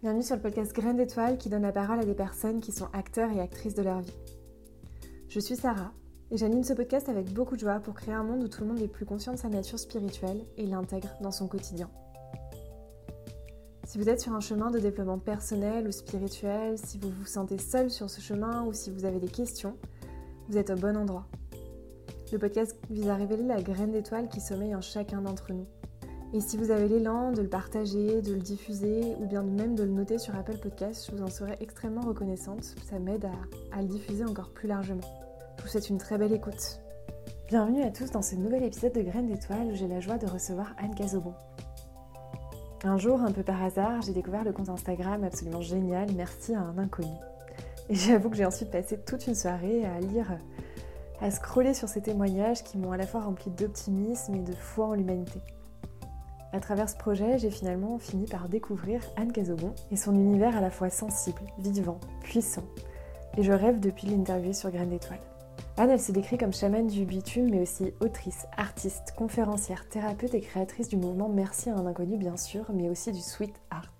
Bienvenue sur le podcast Graines d'étoiles qui donne la parole à des personnes qui sont acteurs et actrices de leur vie. Je suis Sarah et j'anime ce podcast avec beaucoup de joie pour créer un monde où tout le monde est plus conscient de sa nature spirituelle et l'intègre dans son quotidien. Si vous êtes sur un chemin de développement personnel ou spirituel, si vous vous sentez seul sur ce chemin ou si vous avez des questions, vous êtes au bon endroit. Le podcast vise à révéler la graine d'étoile qui sommeille en chacun d'entre nous et si vous avez l'élan de le partager, de le diffuser ou bien même de le noter sur Apple Podcast, je vous en serais extrêmement reconnaissante. Ça m'aide à, le diffuser encore plus largement. Je vous souhaite une très belle écoute. Bienvenue à tous dans ce nouvel épisode de Graines d'étoiles où j'ai la joie de recevoir Anne Cazobon. Un jour, un peu par hasard, j'ai découvert le compte Instagram absolument génial, merci à un inconnu. Et j'avoue que j'ai ensuite passé toute une soirée à lire, à scroller sur ces témoignages qui m'ont à la fois rempli d'optimisme et de foi en l'humanité. À travers ce projet, j'ai finalement fini par découvrir Anne Cazobon et son univers à la fois sensible, vivant, puissant. Et je rêve depuis l'interview sur Graines d'étoiles. Anne, elle s'est décrite comme chamane du bitume, mais aussi autrice, artiste, conférencière, thérapeute et créatrice du mouvement Merci à un inconnu, bien sûr, mais aussi du sweet art.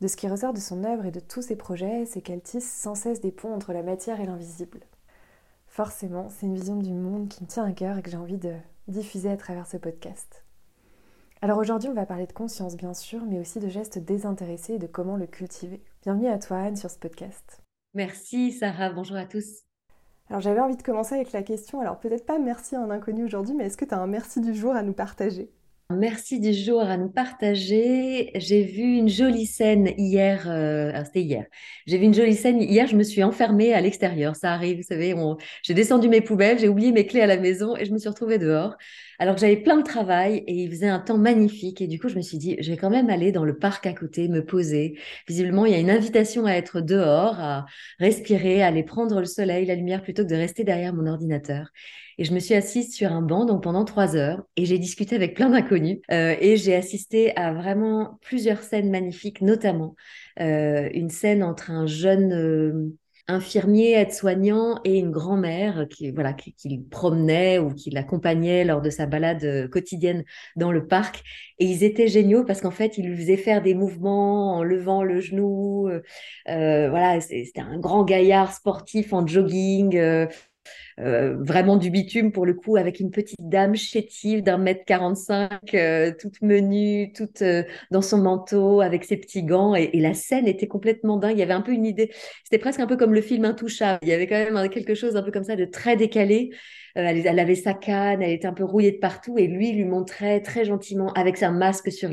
De ce qui ressort de son œuvre et de tous ses projets, c'est qu'elle tisse sans cesse des ponts entre la matière et l'invisible. Forcément, c'est une vision du monde qui me tient à cœur et que j'ai envie de diffuser à travers ce podcast. Alors aujourd'hui, on va parler de conscience, bien sûr, mais aussi de gestes désintéressés et de comment le cultiver. Bienvenue à toi, Anne, sur ce podcast. Merci, Sarah. Bonjour à tous. Alors j'avais envie de commencer avec la question, alors peut-être pas merci à un inconnu aujourd'hui, mais est-ce que tu as un merci du jour à nous partager? Merci du jour à nous partager. J'ai vu une jolie scène hier. Euh, c'était hier. J'ai vu une jolie scène hier. Je me suis enfermée à l'extérieur. Ça arrive, vous savez. J'ai descendu mes poubelles, j'ai oublié mes clés à la maison et je me suis retrouvée dehors. Alors que j'avais plein de travail et il faisait un temps magnifique. Et du coup, je me suis dit, je vais quand même aller dans le parc à côté, me poser. Visiblement, il y a une invitation à être dehors, à respirer, à aller prendre le soleil, la lumière, plutôt que de rester derrière mon ordinateur. Et je me suis assise sur un banc donc pendant trois heures et j'ai discuté avec plein d'inconnus euh, et j'ai assisté à vraiment plusieurs scènes magnifiques, notamment euh, une scène entre un jeune euh, infirmier, aide-soignant et une grand-mère qui voilà qui, qui promenait ou qui l'accompagnait lors de sa balade quotidienne dans le parc. Et ils étaient géniaux parce qu'en fait ils lui faisaient faire des mouvements en levant le genou voilà c'était un grand gaillard sportif en jogging euh, vraiment du bitume pour le coup, avec une petite dame chétive d'un mètre 45, euh, toute menue, toute euh, dans son manteau, avec ses petits gants. Et, la scène était complètement dingue. Il y avait un peu une idée, c'était presque un peu comme le film Intouchable. Il y avait quand même quelque chose un peu comme ça de très décalé. Elle, elle, avait sa canne, elle était un peu rouillée de partout et lui lui montrait très gentiment avec sa masque sur,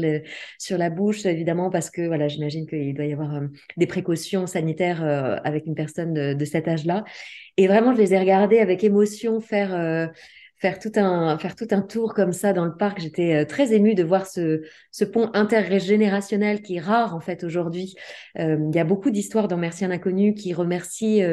sur la bouche, évidemment, parce que voilà, j'imagine qu'il doit y avoir des précautions sanitaires avec une personne de cet âge-là. Et vraiment, je les ai regardés avec émotion faire, euh, tout un, tout un tour comme ça dans le parc. J'étais euh, très émue de voir ce, ce pont intergénérationnel qui est rare en fait aujourd'hui. Euh, il y a beaucoup d'histoires dans Merci un inconnu qui remercient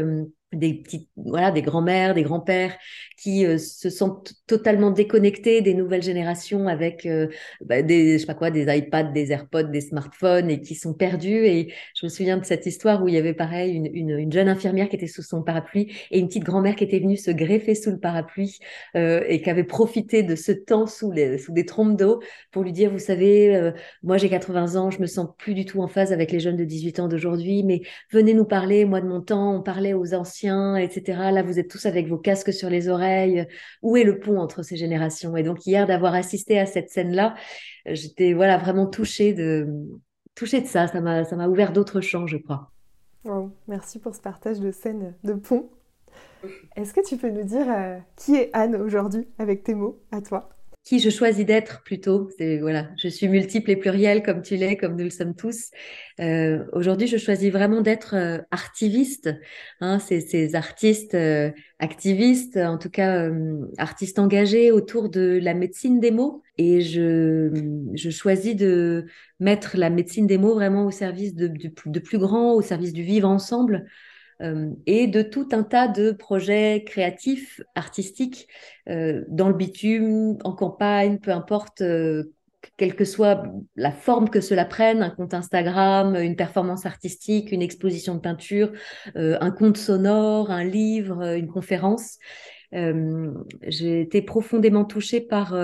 des petites voilà des grands-mères des grands-pères qui euh, se sentent totalement déconnectés des nouvelles générations avec euh, bah, des je sais pas quoi des iPads des AirPods des smartphones et qui sont perdus et je me souviens de cette histoire où il y avait pareil une, une, une jeune infirmière qui était sous son parapluie et une petite grand-mère qui était venue se greffer sous le parapluie euh, et qui avait profité de ce temps sous les sous des trompes d'eau pour lui dire vous savez moi j'ai 80 ans je me sens plus du tout en phase avec les jeunes de 18 ans d'aujourd'hui mais venez nous parler moi de mon temps on parlait aux anciens etc. Là, vous êtes tous avec vos casques sur les oreilles. Où est le pont entre ces générations? Et donc, hier, d'avoir assisté à cette scène-là, j'étais voilà, vraiment touchée de, touchée de ça. Ça m'a, ça m'a ouvert d'autres champs, je crois. merci pour ce partage de scène de pont. Est-ce que tu peux nous dire euh, qui est Anne aujourd'hui avec tes mots à toi? Qui je choisis d'être plutôt. C'est voilà, je suis multiple et plurielle comme tu l'es, comme nous le sommes tous. Euh, Aujourd'hui, je choisis vraiment d'être euh, artiviste. Hein, ces artistes euh, activistes, en tout cas euh, artistes engagés autour de la médecine des mots. Et je, je choisis de mettre la médecine des mots vraiment au service de, de, de plus grand, au service du vivre ensemble. Euh, et de tout un tas de projets créatifs, artistiques, euh, dans le bitume, en campagne, peu importe, euh, quelle que soit la forme que cela prenne, un compte Instagram, une performance artistique, une exposition de peinture, un compte sonore, un livre, une conférence. J'ai été profondément touchée par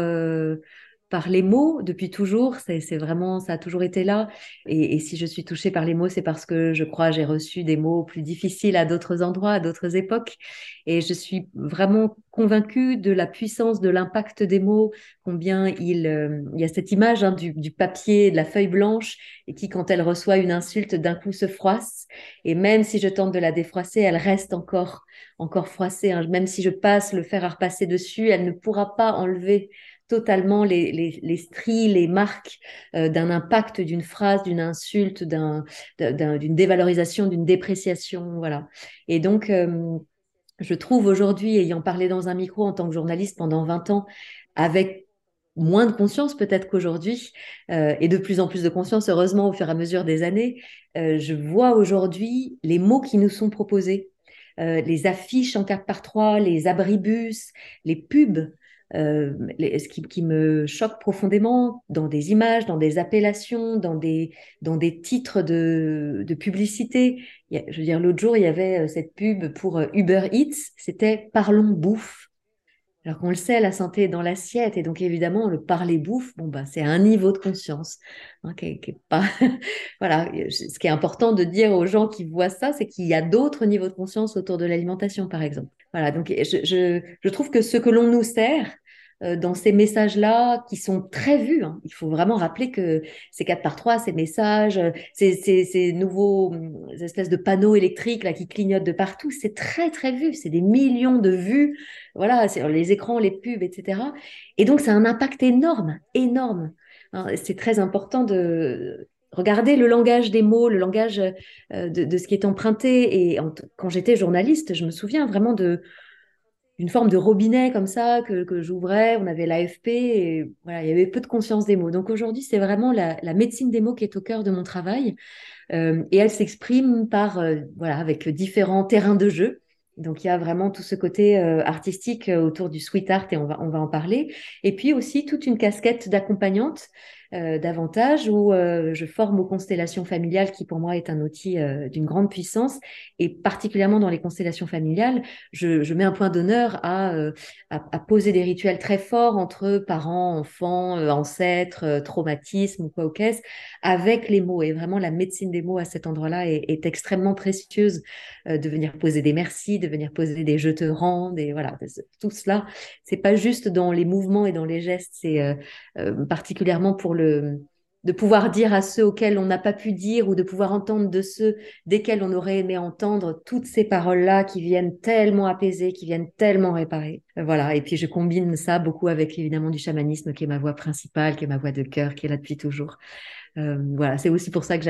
par les mots depuis toujours. C'est vraiment, ça a toujours été là. Et, si je suis touchée par les mots, c'est parce que je crois j'ai reçu des mots plus difficiles à d'autres endroits, à d'autres époques. Et je suis vraiment convaincue de la puissance, de l'impact des mots, combien il, euh, il y a cette image hein, du, papier, de la feuille blanche, et qui, quand elle reçoit une insulte, d'un coup se froisse. Et même si je tente de la défroisser, elle reste encore, encore froissée. Hein. Même si je passe le fer à repasser dessus, elle ne pourra pas enlever totalement les, les, stries, les marques euh, d'un impact d'une phrase, d'une insulte, d'une dévalorisation, d'une dépréciation. Voilà. Et donc, euh, je trouve aujourd'hui, ayant parlé dans un micro en tant que journaliste pendant 20 ans, avec moins de conscience peut-être qu'aujourd'hui, euh, et de plus en plus de conscience, heureusement, au fur et à mesure des années, je vois aujourd'hui les mots qui nous sont proposés. les affiches en 4 par 3 les abribus, les pubs euh, ce qui, me choque profondément dans des images, dans des appellations, dans des, dans des titres de, de publicité. je veux dire, l'autre jour, il y avait euh, cette pub pour euh, Uber Eats, c'était Parlons bouffe. Alors qu'on le sait, la santé est dans l'assiette, et donc évidemment, le parler bouffe, bon bah, c'est un niveau de conscience hein, voilà. Ce qui est important de dire aux gens qui voient ça, c'est qu'il y a d'autres niveaux de conscience autour de l'alimentation, par exemple. Voilà, donc je, je, trouve que ce que l'on nous sert, dans ces messages-là qui sont très vus. Hein. Il faut vraiment rappeler que ces 4 par 3, ces messages, euh, ces, nouveaux hum, espèces de panneaux électriques là, qui clignotent de partout, c'est très, très vu. C'est des millions de vues, voilà, les écrans, les pubs, etc. Et donc, c'est un impact énorme, énorme. C'est très important de regarder le langage des mots, le langage euh, de ce qui est emprunté. Et quand j'étais journaliste, je me souviens vraiment de une forme de robinet comme ça que, que j'ouvrais. On avait l'AFP et voilà, il y avait peu de conscience des mots. Donc aujourd'hui, c'est vraiment la, médecine des mots qui est au cœur de mon travail. Euh, et elle s'exprime par, euh, voilà, avec différents terrains de jeu. Donc il y a vraiment tout ce côté euh, artistique autour du sweet art et on va, on va en parler. Et puis aussi toute une casquette d'accompagnante euh, davantage, où euh, je forme aux constellations familiales, qui pour moi est un outil euh, d'une grande puissance. Et particulièrement dans les constellations familiales, je, mets un point d'honneur à, poser des rituels très forts entre parents, enfants, ancêtres, traumatismes ou quoi au caisse, avec les mots. Et vraiment, la médecine des mots à cet endroit-là est, est, extrêmement précieuse. de venir poser des merci, de venir poser des je te rends, et voilà, tout cela. C'est pas juste dans les mouvements et dans les gestes, c'est particulièrement pour le de pouvoir dire à ceux auxquels on n'a pas pu dire ou de pouvoir entendre de ceux desquels on aurait aimé entendre toutes ces paroles-là qui viennent tellement apaiser, qui viennent tellement réparer. Voilà. Et puis je combine ça beaucoup avec évidemment du chamanisme qui est ma voix principale, qui est ma voix de cœur, qui est là depuis toujours. Euh, voilà, c'est aussi pour ça que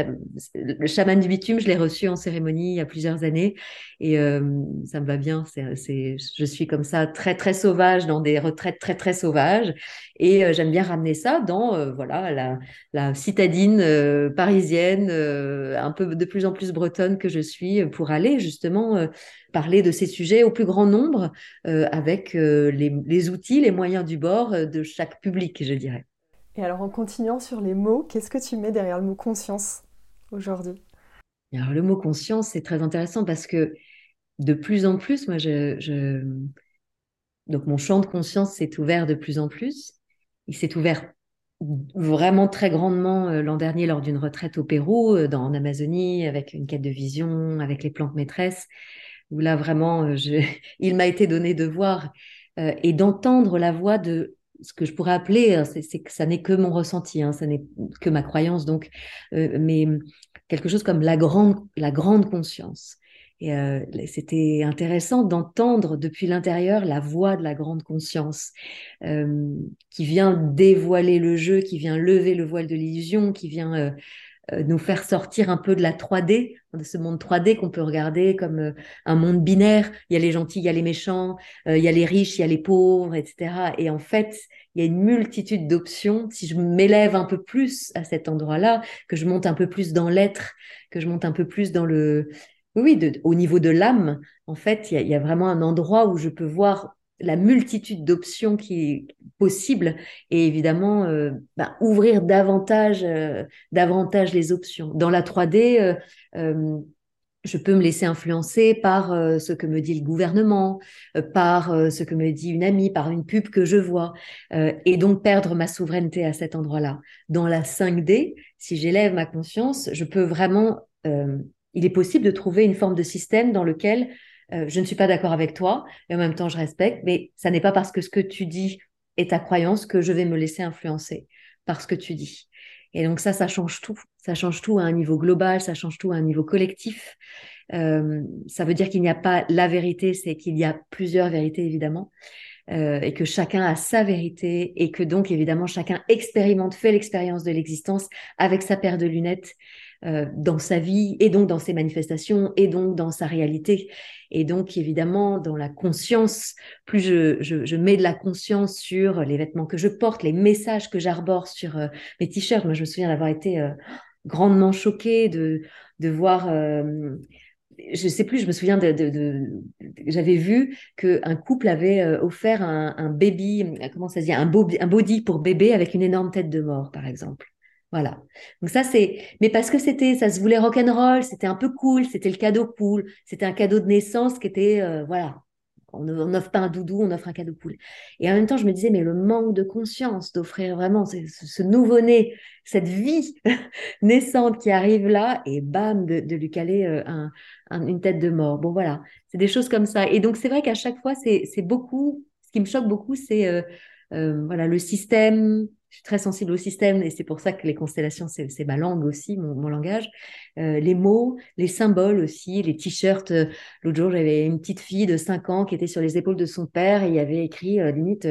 le chaman du bitume. Je l'ai reçu en cérémonie il y a plusieurs années et euh, ça me va bien. C'est, je suis comme ça très très sauvage dans des retraites très très sauvages et euh, j'aime bien ramener ça dans voilà la, la citadine parisienne, un peu de plus en plus bretonne que je suis pour aller justement parler de ces sujets au plus grand nombre avec les, les outils, les moyens du bord de chaque public, je dirais. Et alors en continuant sur les mots, qu'est-ce que tu mets derrière le mot conscience aujourd'hui? Alors le mot conscience, c'est très intéressant parce que de plus en plus, moi, donc mon champ de conscience s'est ouvert de plus en plus. Il s'est ouvert vraiment très grandement euh, l'an dernier lors d'une retraite au Pérou, euh, dans, en Amazonie, avec une quête de vision, avec les plantes maîtresses, où là vraiment, euh, il m'a été donné de voir et d'entendre la voix de ce que je pourrais appeler, hein, c'est que ça n'est que mon ressenti, hein, ça n'est que ma croyance, donc, euh, mais quelque chose comme la grande, la grande conscience. Et euh, c'était intéressant d'entendre depuis l'intérieur la voix de la grande conscience euh, qui vient dévoiler le jeu, qui vient lever le voile de l'illusion, qui vient nous faire sortir un peu de la 3D, de ce monde 3D qu'on peut regarder comme euh, un monde binaire. Il y a les gentils, il y a les méchants, euh, il y a les riches, il y a les pauvres, etc. Et en fait, il y a une multitude d'options. Si je m'élève un peu plus à cet endroit-là, que je monte un peu plus dans l'être, que je monte un peu plus dans le... Oui, au niveau de l'âme, en fait, il y, a, vraiment un endroit où je peux voir la multitude d'options qui est possible et évidemment euh, bah, ouvrir davantage, euh, davantage les options. Dans la 3D, euh, je peux me laisser influencer par ce que me dit le gouvernement, par ce que me dit une amie, par une pub que je vois, et donc perdre ma souveraineté à cet endroit-là. Dans la 5D, si j'élève ma conscience, je peux vraiment, il est possible de trouver une forme de système dans lequel je ne suis pas d'accord avec toi, et en même temps je respecte, mais ça n'est pas parce que ce que tu dis est ta croyance que je vais me laisser influencer par ce que tu dis. Et donc ça, ça change tout. Ça change tout à un niveau global, ça change tout à un niveau collectif. Euh, ça veut dire qu'il n'y a pas la vérité, c'est qu'il y a plusieurs vérités, évidemment. Euh, et que chacun a sa vérité et que donc évidemment chacun expérimente, fait l'expérience de l'existence avec sa paire de lunettes euh, dans sa vie et donc dans ses manifestations et donc dans sa réalité. Et donc évidemment dans la conscience, plus je, mets de la conscience sur les vêtements que je porte, les messages que j'arbore sur euh, mes t-shirts. Moi je me souviens d'avoir été euh, grandement choquée de, voir je sais plus, je me souviens de, j'avais vu qu'un couple avait offert un, baby, comment ça se dit, un body pour bébé avec une énorme tête de mort, par exemple. Voilà. Donc ça c'est, mais parce que c'était, ça se voulait rock and roll, c'était un peu cool, c'était le cadeau cool, c'était un cadeau de naissance qui était, euh, voilà, on n'offre pas un doudou, on offre un cadeau cool. Et en même temps, je me disais, mais le manque de conscience d'offrir vraiment ce, nouveau-né, cette vie naissante qui arrive là, et bam, de, lui caler euh, un, une tête de mort. Bon voilà, c'est des choses comme ça. Et donc c'est vrai qu'à chaque fois, c'est beaucoup. Ce qui me choque beaucoup, c'est euh, voilà le système, je suis très sensible au système et c'est pour ça que les constellations, c'est ma langue aussi, mon, langage. Euh, les mots, les symboles aussi, les t-shirts. Euh, l'autre jour, j'avais une petite fille de 5 ans qui était sur les épaules de son père et il y avait écrit euh, limite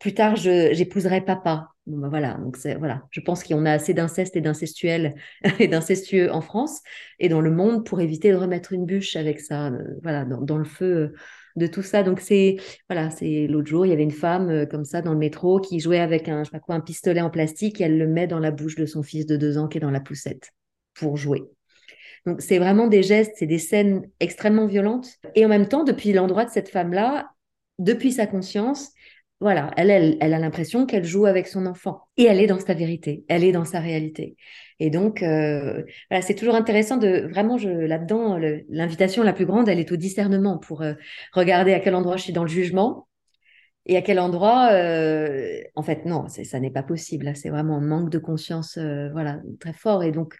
plus tard j'épouserai papa. Ben voilà, donc voilà, je pense qu'on a assez d'inceste et d'incestuel et d'incestueux en France et dans le monde pour éviter de remettre une bûche avec ça, voilà, dans le feu de tout ça. Donc c'est voilà, c'est l'autre jour, il y avait une femme euh, comme ça dans le métro qui jouait avec un je sais pas quoi un pistolet en plastique et elle le met dans la bouche de son fils de deux ans qui est dans la poussette pour jouer. Donc c'est vraiment des gestes, c'est des scènes extrêmement violentes et en même temps depuis l'endroit de cette femme-là, depuis sa conscience, voilà, elle, a l'impression qu'elle joue avec son enfant. Et elle est dans sa vérité, elle est dans sa réalité. Et donc, euh, voilà, c'est toujours intéressant de vraiment, là-dedans, l'invitation la plus grande, elle est au discernement pour euh, regarder à quel endroit je suis dans le jugement et à quel endroit, euh, en fait, non, ça n'est pas possible. C'est vraiment un manque de conscience, voilà, très fort. Et donc,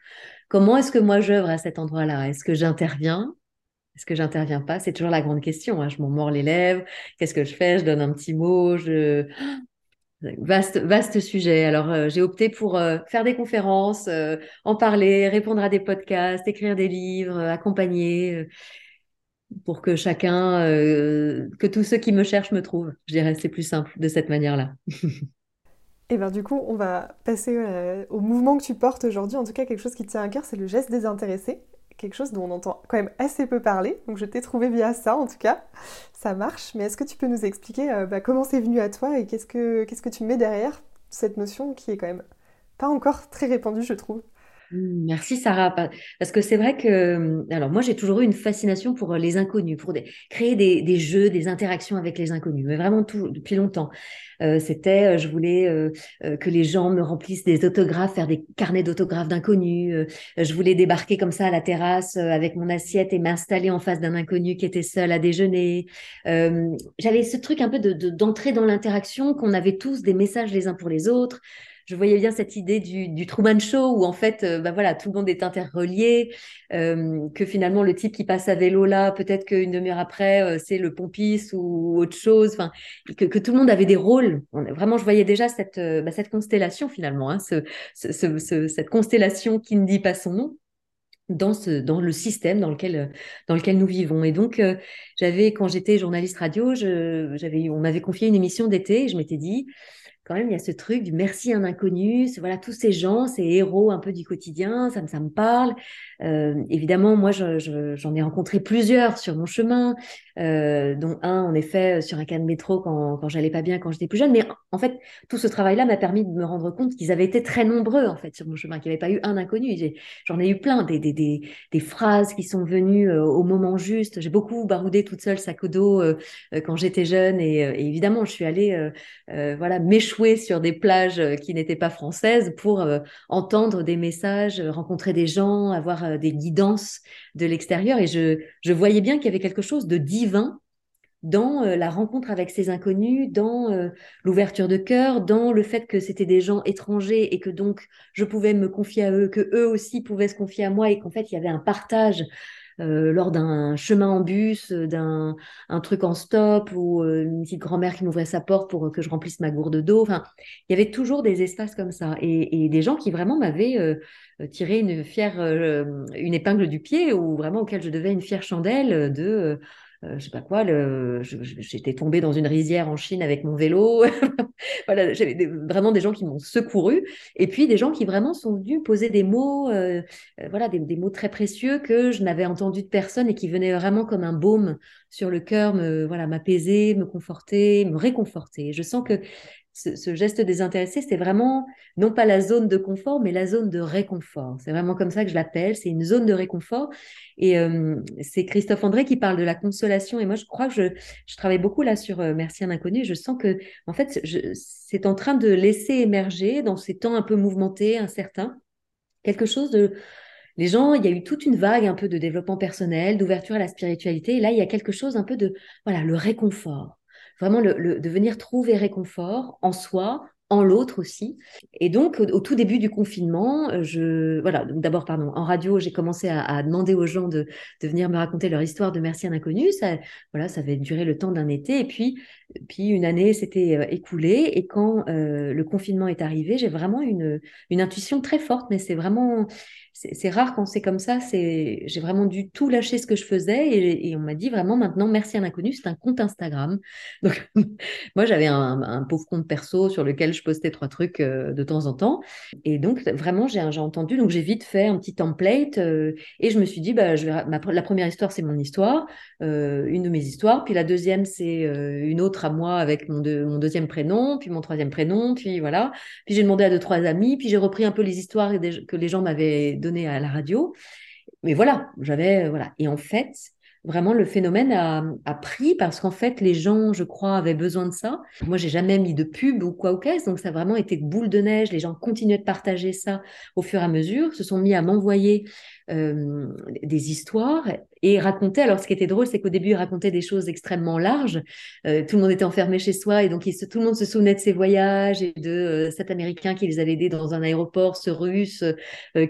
comment est-ce que moi j'œuvre à cet endroit-là? Est-ce que j'interviens? Est-ce que j'interviens pas? C'est toujours la grande question. Hein. Je m'en mords les lèvres. Qu'est-ce que je fais? Je donne un petit mot. Vaste, vaste sujet. Alors, euh, j'ai opté pour euh, faire des conférences, euh, en parler, répondre à des podcasts, écrire des livres, accompagner, pour que chacun, que tous ceux qui me cherchent me trouvent. Je dirais, c'est plus simple de cette manière-là. Et bien du coup, on va passer au mouvement que tu portes aujourd'hui. En tout cas, quelque chose qui tient à cœur, c'est le geste désintéressé quelque chose dont on entend quand même assez peu parler. Donc je t'ai trouvé via ça en tout cas. Ça marche. Mais est-ce que tu peux nous expliquer euh, bah, comment c'est venu à toi et qu'est-ce que, qu'est-ce que tu mets derrière cette notion qui est quand même pas encore très répandue, je trouve? Merci Sarah, parce que c'est vrai que, mmh, alors moi j'ai toujours eu une fascination pour euh, les inconnus, pour créer des, jeux, des interactions avec les inconnus, mais vraiment tout, depuis longtemps. Euh, c'était, euh, je voulais que les gens me remplissent des autographes, faire des carnets d'autographes d'inconnus. je voulais débarquer comme ça à la terrasse avec mon assiette et m'installer en face d'un inconnu qui était seul à déjeuner. J'avais ce truc un peu de d'entrer dans l'interaction, qu'on avait tous des messages les uns pour les autres je voyais bien cette idée du, du Truman Show où en fait, euh, bah voilà, tout le monde est interrelié, euh, que finalement le type qui passe à vélo là, peut-être qu'une demi-heure après, euh, c'est le pompiste ou autre chose. Enfin, que, que, tout le monde avait des rôles. vraiment, je voyais déjà cette, bah, cette constellation finalement, hein, ce, ce, ce, cette constellation qui ne dit pas son nom dans ce dans le système dans lequel dans lequel nous vivons et donc j'avais quand j'étais journaliste radio j'avais on m'avait confié une émission d'été et je m'étais dit quand même, il y a ce truc du merci à un inconnu, voilà, tous ces gens, ces héros un peu du quotidien, ça, ça me parle. Euh, évidemment, moi, j'en ai rencontré plusieurs sur mon chemin, euh, dont un, en effet, sur un cas de métro quand, j'allais pas bien, quand j'étais plus jeune. Mais en fait, tout ce travail-là m'a permis de me rendre compte qu'ils avaient été très nombreux, en fait, sur mon chemin, qu'il n'y avait pas eu un inconnu. J'en ai, eu plein, des, phrases qui sont venues euh, au moment juste. J'ai beaucoup baroudé toute seule sac au dos euh, quand j'étais jeune. Et, et, évidemment, je suis allée, voilà, m'échouer échouer sur des plages qui n'étaient pas françaises pour entendre des messages, rencontrer des gens, avoir des guidances de l'extérieur. Et je, je voyais bien qu'il y avait quelque chose de divin dans la rencontre avec ces inconnus, dans l'ouverture de cœur, dans le fait que c'était des gens étrangers et que donc je pouvais me confier à eux, que eux aussi pouvaient se confier à moi et qu'en fait il y avait un partage euh, lors d'un chemin en bus, euh, d'un un truc en stop ou euh, une petite grand-mère qui m'ouvrait sa porte pour que je remplisse ma gourde d'eau. Enfin, il y avait toujours des espaces comme ça et des gens qui vraiment m'avaient tiré une fière, une épingle du pied ou vraiment auquel je devais une fière chandelle de euh, je sais pas quoi, j'étais tombée dans une rizière en Chine avec mon vélo. voilà, j'avais vraiment des gens qui m'ont secouru, et puis des gens qui vraiment sont venus poser des mots, euh, euh, voilà, des, des, mots très précieux que je n'avais entendu de personne et qui venaient vraiment comme un baume sur le cœur, me voilà, m'apaiser, me conforter, me réconforter. Je sens que ce, geste désintéressé, c'est vraiment non pas la zone de confort, mais la zone de réconfort. C'est vraiment comme ça que je l'appelle. C'est une zone de réconfort. Et c'est Christophe André qui parle de la consolation. Et moi, je crois que je, je travaille beaucoup là sur euh, Merci un inconnu. Je sens que, en fait, c'est en train de laisser émerger dans ces temps un peu mouvementés, incertains, quelque chose de les gens, il y a eu toute une vague un peu de développement personnel, d'ouverture à la spiritualité. Et là, il y a quelque chose un peu de, voilà, le réconfort vraiment de venir trouver réconfort en soi, en l'autre aussi. Et donc, au, tout début du confinement, euh, je, voilà, d'abord, pardon, en radio, j'ai commencé à, demander aux gens de, de, venir me raconter leur histoire de Merci un inconnu. Ça, voilà, ça avait duré le temps d'un été. Et puis, puis une année s'était euh, écoulée. Et quand euh, le confinement est arrivé, j'ai vraiment une, une intuition très forte, mais c'est vraiment, c'est rare quand c'est comme ça. C'est, j'ai vraiment dû tout lâcher ce que je faisais et, on m'a dit vraiment maintenant merci à l'inconnu, c'est un compte Instagram. Donc moi j'avais un, pauvre compte perso sur lequel je postais trois trucs euh, de temps en temps et donc vraiment j'ai entendu donc j'ai vite fait un petit template euh, et je me suis dit bah je vais, la première histoire c'est mon histoire, euh, une de mes histoires, puis la deuxième c'est une autre à moi avec mon, mon deuxième prénom, puis mon troisième prénom, puis voilà, puis j'ai demandé à deux trois amis, puis j'ai repris un peu les histoires que les gens m'avaient à la radio. Mais voilà, j'avais voilà. Et en fait, vraiment le phénomène a, pris parce qu'en fait les gens, je crois, avaient besoin de ça. Moi, j'ai jamais mis de pub ou quoi ou qu'est-ce, donc ça a vraiment été boule de neige. Les gens continuaient de partager ça au fur et à mesure, se sont mis à m'envoyer euh, des histoires et raconter. Alors, ce qui était drôle, c'est qu'au début, il racontait des choses extrêmement larges. Euh, tout le monde était enfermé chez soi et donc tout le monde se souvenait de ses voyages et de euh, cet Américain qui les avait aidés dans un aéroport, ce Russe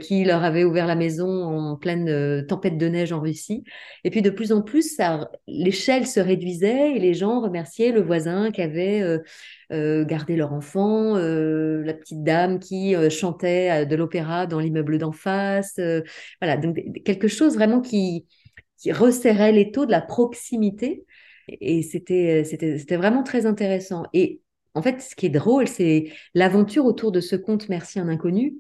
qui leur avait ouvert la maison en pleine tempête de neige en Russie. Et puis, de plus en plus, l'échelle se réduisait et les gens remerciaient le voisin qui avait euh, garder leur enfant, euh, la petite dame qui euh, chantait de l'opéra dans l'immeuble d'en face. voilà, donc quelque chose vraiment qui, qui resserrait les taux de la proximité. Et c'était, c'était, c'était vraiment très intéressant. Et en fait, ce qui est drôle, c'est l'aventure autour de ce conte Merci un inconnu.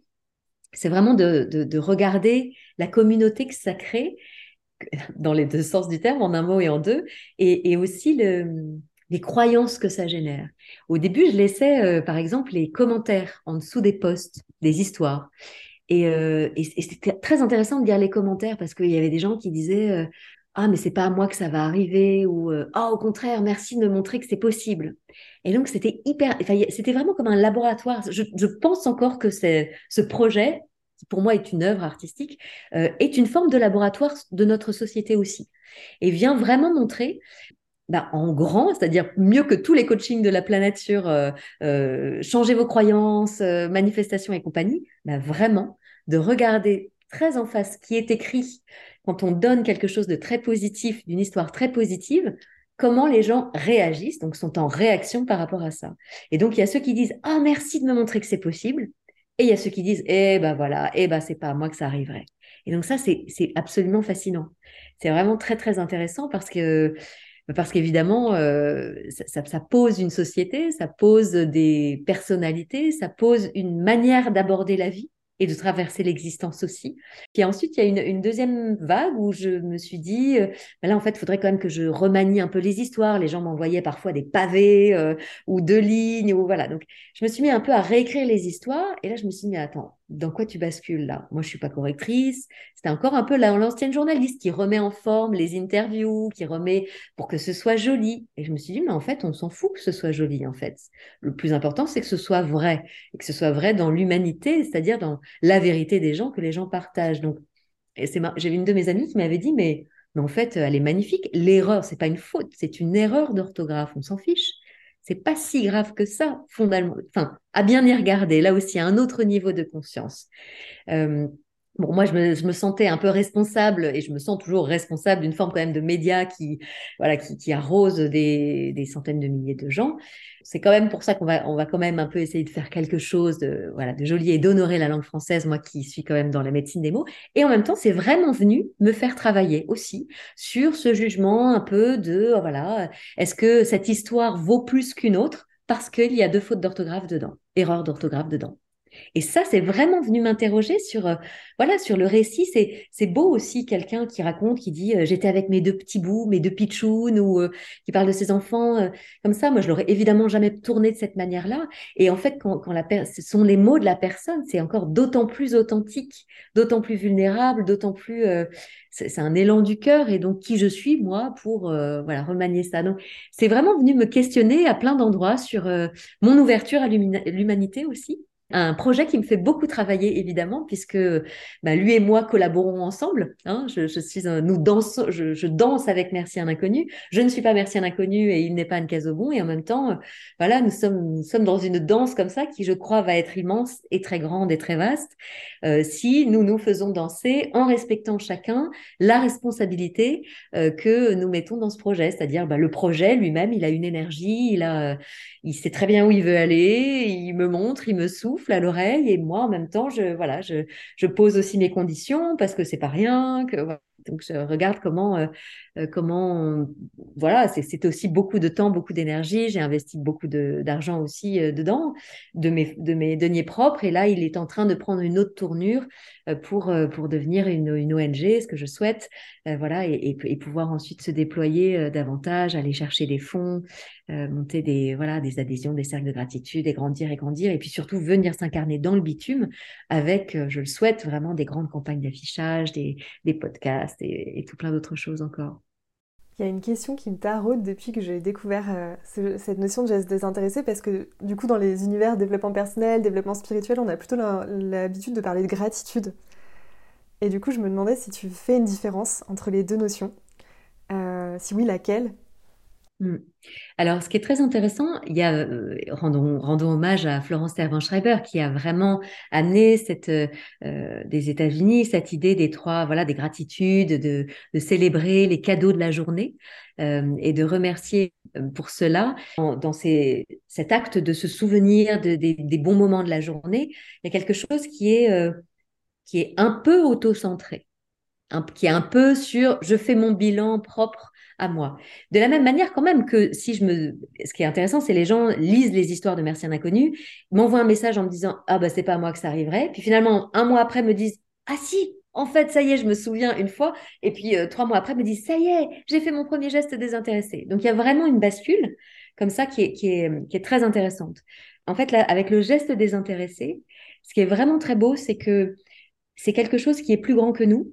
C'est vraiment de, de, regarder la communauté que ça crée, dans les deux sens du terme, en un mot et en deux, et, et aussi le, les croyances que ça génère. Au début, je laissais, euh, par exemple, les commentaires en dessous des posts, des histoires. Et, euh, c'était très intéressant de lire les commentaires parce qu'il y avait des gens qui disaient euh, Ah, mais c'est pas à moi que ça va arriver ou Ah, au contraire, merci de me montrer que c'est possible. Et donc, c'était hyper. c'était vraiment comme un laboratoire. Je, pense encore que ce projet, qui pour moi est une œuvre artistique, est une forme de laboratoire de notre société aussi. Et vient vraiment montrer bah, en grand, c'est-à-dire mieux que tous les coachings de la planète sur euh, euh, changer vos croyances, euh, manifestations et compagnie, bah, vraiment de regarder très en face ce qui est écrit quand on donne quelque chose de très positif, d'une histoire très positive, comment les gens réagissent, donc sont en réaction par rapport à ça. Et donc il y a ceux qui disent ah merci de me montrer que c'est possible, et il y a ceux qui disent eh ben voilà, eh ben c'est pas à moi que ça arriverait. Et donc ça c'est absolument fascinant. C'est vraiment très très intéressant parce que parce qu'évidemment, euh, ça, pose une société, ça pose des personnalités, ça pose une manière d'aborder la vie. Et de traverser l'existence aussi. Puis ensuite, il y a une, deuxième vague où je me suis dit, euh, ben là, en fait, il faudrait quand même que je remanie un peu les histoires. Les gens m'envoyaient parfois des pavés euh, ou deux lignes, ou voilà. Donc, je me suis mis un peu à réécrire les histoires. Et là, je me suis dit, mais attends, dans quoi tu bascules là? Moi, je suis pas correctrice. C'était encore un peu l'ancienne journaliste qui remet en forme les interviews, qui remet pour que ce soit joli. Et je me suis dit, mais en fait, on s'en fout que ce soit joli, en fait. Le plus important, c'est que ce soit vrai, et que ce soit vrai dans l'humanité, c'est-à-dire dans la vérité des gens que les gens partagent. Donc, j'avais une de mes amies qui m'avait dit, mais, mais en fait, elle est magnifique. L'erreur, c'est pas une faute, c'est une erreur d'orthographe. On s'en fiche. C'est pas si grave que ça, fondamentalement. Enfin, à bien y regarder. Là aussi, à un autre niveau de conscience. Euh, Bon, moi, je me, je me, sentais un peu responsable et je me sens toujours responsable d'une forme quand même de média qui, voilà, qui, qui arrose des, des, centaines de milliers de gens. C'est quand même pour ça qu'on va, on va quand même un peu essayer de faire quelque chose de, voilà, de joli et d'honorer la langue française, moi qui suis quand même dans la médecine des mots. Et en même temps, c'est vraiment venu me faire travailler aussi sur ce jugement un peu de, voilà, est-ce que cette histoire vaut plus qu'une autre parce qu'il y a deux fautes d'orthographe dedans, erreur d'orthographe dedans. Et ça, c'est vraiment venu m'interroger sur, euh, voilà, sur le récit. C'est, c'est beau aussi quelqu'un qui raconte, qui dit euh, j'étais avec mes deux petits bouts, mes deux pitchouns, ou euh, qui parle de ses enfants comme ça. Moi, je l'aurais évidemment jamais tourné de cette manière-là. Et en fait, quand, quand la ce sont les mots de la personne, c'est encore d'autant plus authentique, d'autant plus vulnérable, d'autant plus c'est un élan du cœur et donc qui je suis moi pour voilà remanier ça. Donc c'est vraiment venu me questionner à plein d'endroits sur mon ouverture à l'humanité aussi un projet qui me fait beaucoup travailler évidemment puisque bah, lui et moi collaborons ensemble. Hein. Je, suis nous je, danse avec Merci un inconnu. Je ne suis pas Merci un inconnu et il n'est pas un Casobon et en même temps, voilà, nous sommes sommes dans une danse comme ça qui je crois va être immense et très grande et très vaste euh, si nous nous faisons danser en respectant chacun la responsabilité euh, que nous mettons dans ce projet, c'est-à-dire bah, le projet lui-même, il a une énergie, il a il sait très bien où il veut aller, il me montre, il me souffle à l'oreille et moi en même temps je voilà je, je pose aussi mes conditions parce que c'est pas rien que donc je regarde comment euh, euh, comment voilà c'est aussi beaucoup de temps beaucoup d'énergie. J'ai investi beaucoup d'argent aussi euh, dedans de mes de mes deniers propres. Et là il est en train de prendre une autre tournure pour pour devenir une, une ONG ce que je souhaite voilà et, et, pouvoir ensuite se déployer davantage aller chercher des fonds monter des voilà des adhésions des cercles de gratitude et grandir et grandir et puis surtout venir s'incarner dans le bitume avec je le souhaite vraiment des grandes campagnes d'affichage des, des podcasts et, tout plein d'autres choses encore. Il y a une question qui me taraude depuis que j'ai découvert euh, cette notion de geste désintéressé parce que du coup dans les univers développement personnel, développement spirituel, on a plutôt l'habitude de parler de gratitude. Et du coup je me demandais si tu fais une différence entre les deux notions. Euh, si oui, laquelle? Alors, ce qui est très intéressant, il y a, euh, rendons, hommage à Florence Tervan-Schreiber qui a vraiment amené cette, euh, des États-Unis cette idée des trois, voilà, des gratitudes, de, célébrer les cadeaux de la journée euh, et de remercier pour cela. Dans, ces, cet acte de se souvenir de, des bons moments de la journée, il y a quelque chose qui est, qui est un peu auto-centré, qui est un peu sur je fais mon bilan propre à moi. De la même manière, quand même, que si je me. Ce qui est intéressant, c'est les gens lisent les histoires de Merci un inconnu, m'envoient un message en me disant Ah, bah, c'est pas à moi que ça arriverait. Puis finalement, un mois après, me disent Ah, si, en fait, ça y est, je me souviens une fois. Et puis, euh, trois mois après, me disent Ça y est, j'ai fait mon premier geste désintéressé. Donc, il y a vraiment une bascule comme ça qui est, qui est, qui est très intéressante. En fait, avec le geste désintéressé, ce qui est vraiment très beau, c'est que c'est quelque chose qui est plus grand que nous,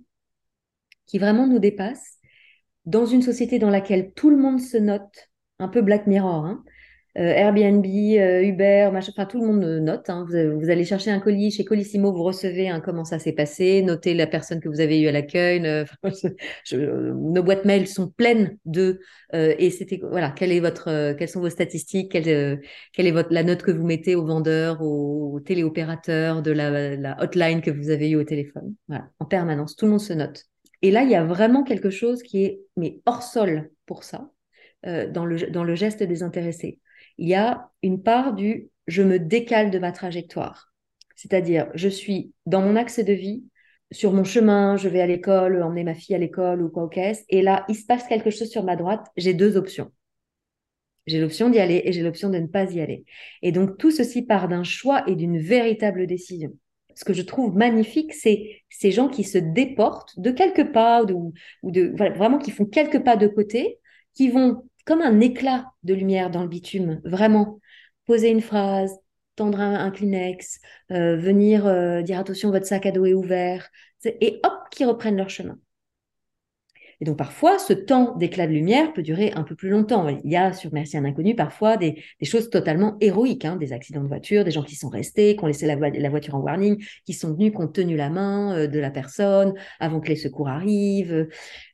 qui vraiment nous dépasse dans une société dans laquelle tout le monde se note, un peu Black Mirror, hein, euh, Airbnb, euh, Uber, tout le monde note. Hein. Vous, allez chercher un colis chez Colissimo, vous recevez un comment ça s'est passé, notez la personne que vous avez eue à l'accueil. nos boîtes mail sont pleines de euh, et c'était voilà quelles sont vos statistiques, quelle, est la note que vous mettez aux vendeurs, aux, téléopérateurs de la, hotline que vous avez eu au téléphone. En permanence, tout le monde se note. Et là, il y a vraiment quelque chose qui est mais hors sol pour ça, euh, dans, le, dans le geste désintéressé. Il y a une part du je me décale de ma trajectoire. C'est-à-dire, je suis dans mon axe de vie, sur mon chemin, je vais à l'école, emmener ma fille à l'école ou quoi qu'est-ce, et là, il se passe quelque chose sur ma droite, j'ai deux options. J'ai l'option d'y aller et j'ai l'option de ne pas y aller. Et donc, tout ceci part d'un choix et d'une véritable décision. Ce que je trouve magnifique, c'est ces gens qui se déportent de quelques pas ou de, vraiment qui font quelques pas de côté, qui vont comme un éclat de lumière dans le bitume, vraiment poser une phrase, tendre un, Kleenex, euh, venir euh, dire attention, votre sac à dos est ouvert, et hop, qui reprennent leur chemin. Et donc parfois, ce temps d'éclat de lumière peut durer un peu plus longtemps. Il y a sur Merci un inconnu parfois des, choses totalement héroïques, hein, des accidents de voiture, des gens qui sont restés, qui ont laissé la, voiture en warning, qui sont venus, qui ont tenu la main euh, de la personne avant que les secours arrivent,